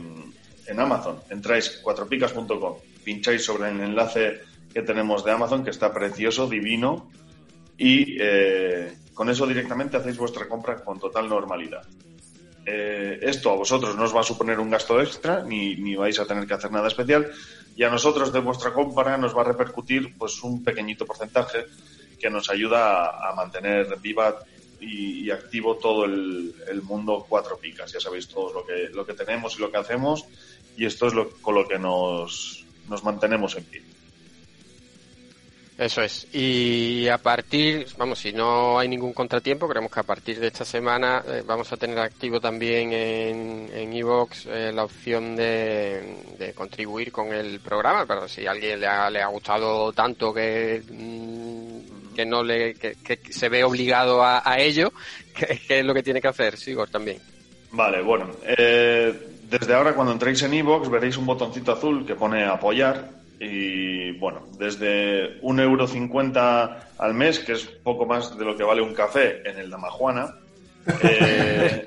en Amazon. Entráis cuatropicas.com, pincháis sobre el enlace que tenemos de Amazon, que está precioso, divino, y eh, con eso directamente hacéis vuestra compra con total normalidad. Eh, esto a vosotros no os va a suponer un gasto extra, ni, ni vais a tener que hacer nada especial, y a nosotros de vuestra compra nos va a repercutir pues un pequeñito porcentaje que nos ayuda a, mantener viva y, activo todo el, mundo cuatro picas. Ya sabéis todos lo que, lo que tenemos y lo que hacemos, y esto es lo, con lo que nos, nos mantenemos en pie. Eso es. Y a partir, vamos, si no hay ningún contratiempo, creemos que a partir de esta semana eh, vamos a tener activo también en en iVoox eh, la opción de, de contribuir con el programa, pero si a alguien le ha, le ha gustado tanto que, mm, que no le, que, que se ve obligado a, a ello, ¿qué, qué es lo que tiene que hacer, Sigor, también? Vale, bueno. eh, desde ahora cuando entréis en iVoox veréis un botoncito azul que pone apoyar y bueno, desde un euro cincuenta al mes, que es poco más de lo que vale un café en el Damajuana. eh,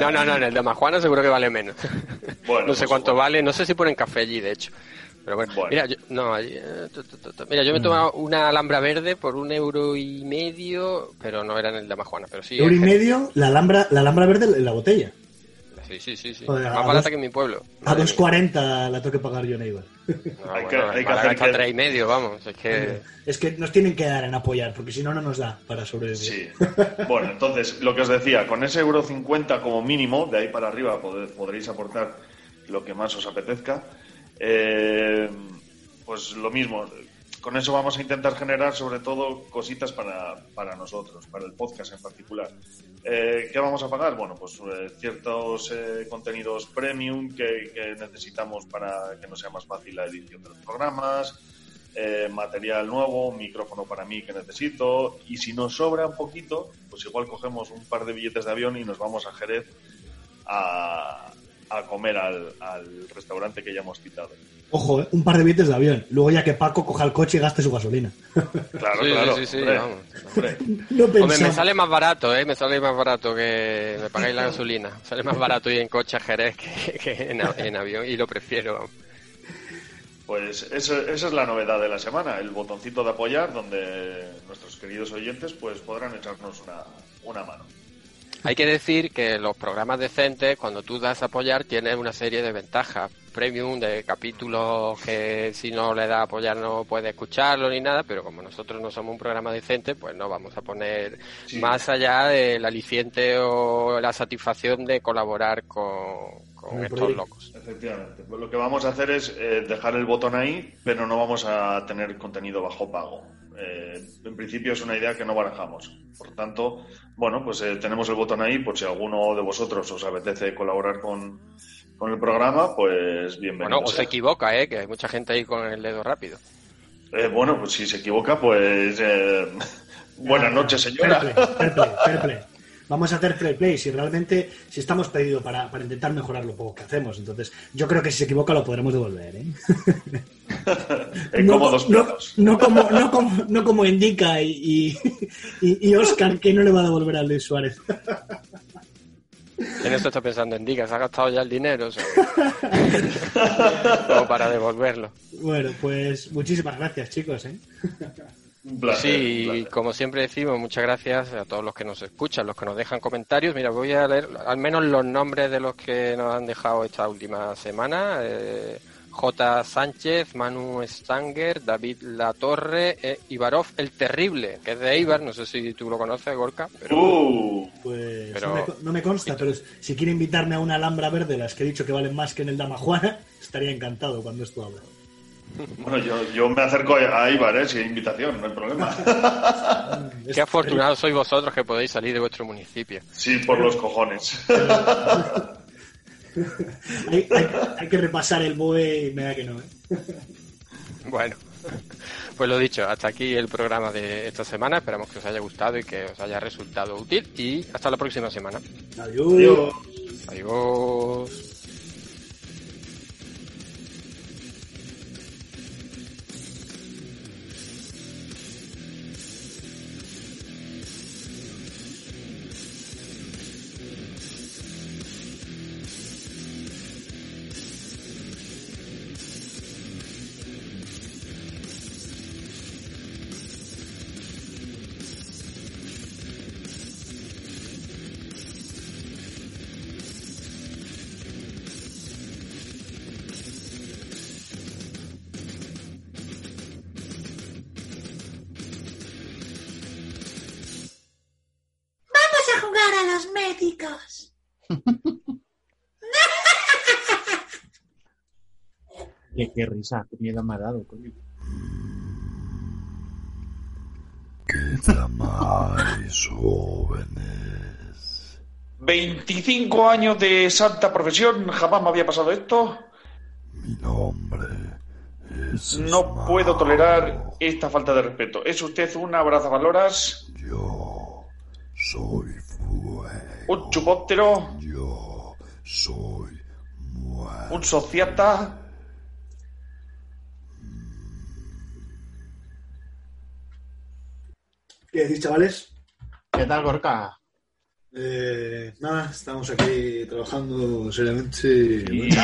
No, no, no, en el de Majuana seguro que vale menos. bueno, no sé pues, cuánto bueno. vale, no sé si ponen café allí, de hecho. Pero bueno, Bueno. mira, yo, no, allí, eh, mira, yo me he tomado una alhambra verde por un euro y medio, pero no era en el de Majuana, pero sí. Euro y medio, la alhambra, la alhambra verde en la botella. Sí, sí, sí, sí. Joder, Más barata dos- que en mi pueblo. A Madre 2.40 la tengo que pagar yo en Eibar. No, Hay bueno, que- hay que hacer que- tres y medio, vamos. Es que... Es que nos tienen que dar en apoyar, porque si no, no nos da para sobrevivir. Sí. Bueno, entonces, lo que os decía, con ese euro 50 como mínimo, de ahí para arriba pod- podréis aportar lo que más os apetezca. Eh, pues lo mismo, con eso vamos a intentar generar sobre todo cositas para, para nosotros, para el podcast en particular. Eh, ¿Qué vamos a pagar? Bueno, pues eh, ciertos eh, contenidos premium que, que necesitamos para que no sea más fácil la edición de los programas, eh, material nuevo, un micrófono para mí que necesito, y si nos sobra un poquito, pues igual cogemos un par de billetes de avión y nos vamos a Jerez a, a comer al, al restaurante que ya hemos citado. Ojo, ¿eh? un par de billetes de avión. Luego ya que Paco coja el coche y gaste su gasolina. Claro, Sí, claro. sí, sí, hombre, vamos. hombre. No Hombre, me sale más barato, ¿eh? Me sale más barato que me pagáis la gasolina. Sale más barato ir en coche a Jerez que, que en, avión y lo prefiero. Pues eso- esa es la novedad de la semana, el botoncito de apoyar, donde nuestros queridos oyentes pues podrán echarnos una, una mano. Hay que decir que los programas decentes, cuando tú das a apoyar, tienen una serie de ventajas. Premium de capítulos que si no le das a apoyar no puede escucharlo ni nada, pero como nosotros no somos un programa decente, pues no vamos a poner Sí. más allá del aliciente o la satisfacción de colaborar con, estos locos. Efectivamente. Pues lo que vamos a hacer es eh, dejar el botón ahí, pero no vamos a tener contenido bajo pago. Eh, en principio es una idea que no barajamos. Por tanto, bueno, pues eh, tenemos el botón ahí por si alguno de vosotros os apetece colaborar con, con el programa, pues bienvenido. Bueno, o se equivoca, ¿eh? Que hay mucha gente ahí con el dedo rápido. Eh, bueno, pues si se equivoca, pues eh, buenas noches, señora. Fair play, fair play, fair play. Vamos a hacer fair play si realmente si estamos pedidos para, para intentar mejorar lo poco que hacemos. Entonces, yo creo que si se equivoca lo podremos devolver. ¿eh? En cómodos no, plazos. no como, no, como, no como indica y, y, y- y Oscar, que no le va a devolver al Luis Suárez. En esto está pensando en Diga, ¿se ha gastado ya el dinero? O para devolverlo. Bueno, pues muchísimas gracias, chicos. ¿eh? Un placer, Sí, un y placer. como siempre decimos, muchas gracias a todos los que nos escuchan, los que nos dejan comentarios. Mira, voy a leer al menos los nombres de los que nos han dejado esta última semana. Eh, J. Sánchez, Manu Stanger, David Latorre, eh, Ibarov el Terrible, que es de Ibar, no sé si tú lo conoces, Gorka, pero Uh, Pues Pero- no, me, no me consta, pero si quiere invitarme a una alhambra verde, las que he dicho que valen más que en el Dama Juana, estaría encantado cuando esto habla. Bueno, yo, yo me acerco a Ibar, ¿eh? Si hay invitación, no hay problema. qué afortunados sois vosotros que podéis salir de vuestro municipio. Sí, por los cojones. Hay, hay- hay que repasar el BOE y me da que no. ¿eh? Bueno, pues lo dicho, hasta aquí el programa de esta semana. Esperamos que os haya gustado y que os haya resultado útil. Y hasta la próxima semana. Adiós. Adiós. Adiós. Qué, qué risa, qué miedo me ha dado, coño. Llamáis jóvenes. 25 años de santa profesión, jamás me había pasado esto. Mi nombre es. No puedo tolerar esta falta de respeto. ¿Es usted un abrazavaloras? Yo soy fuego. ¿Un chupóptero? Yo soy muerte. ¿Un sociata? ¿Qué decís, chavales? ¿Qué tal, Gorka? Eh, nada, estamos aquí trabajando seriamente. Y...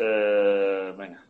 Eh, venga.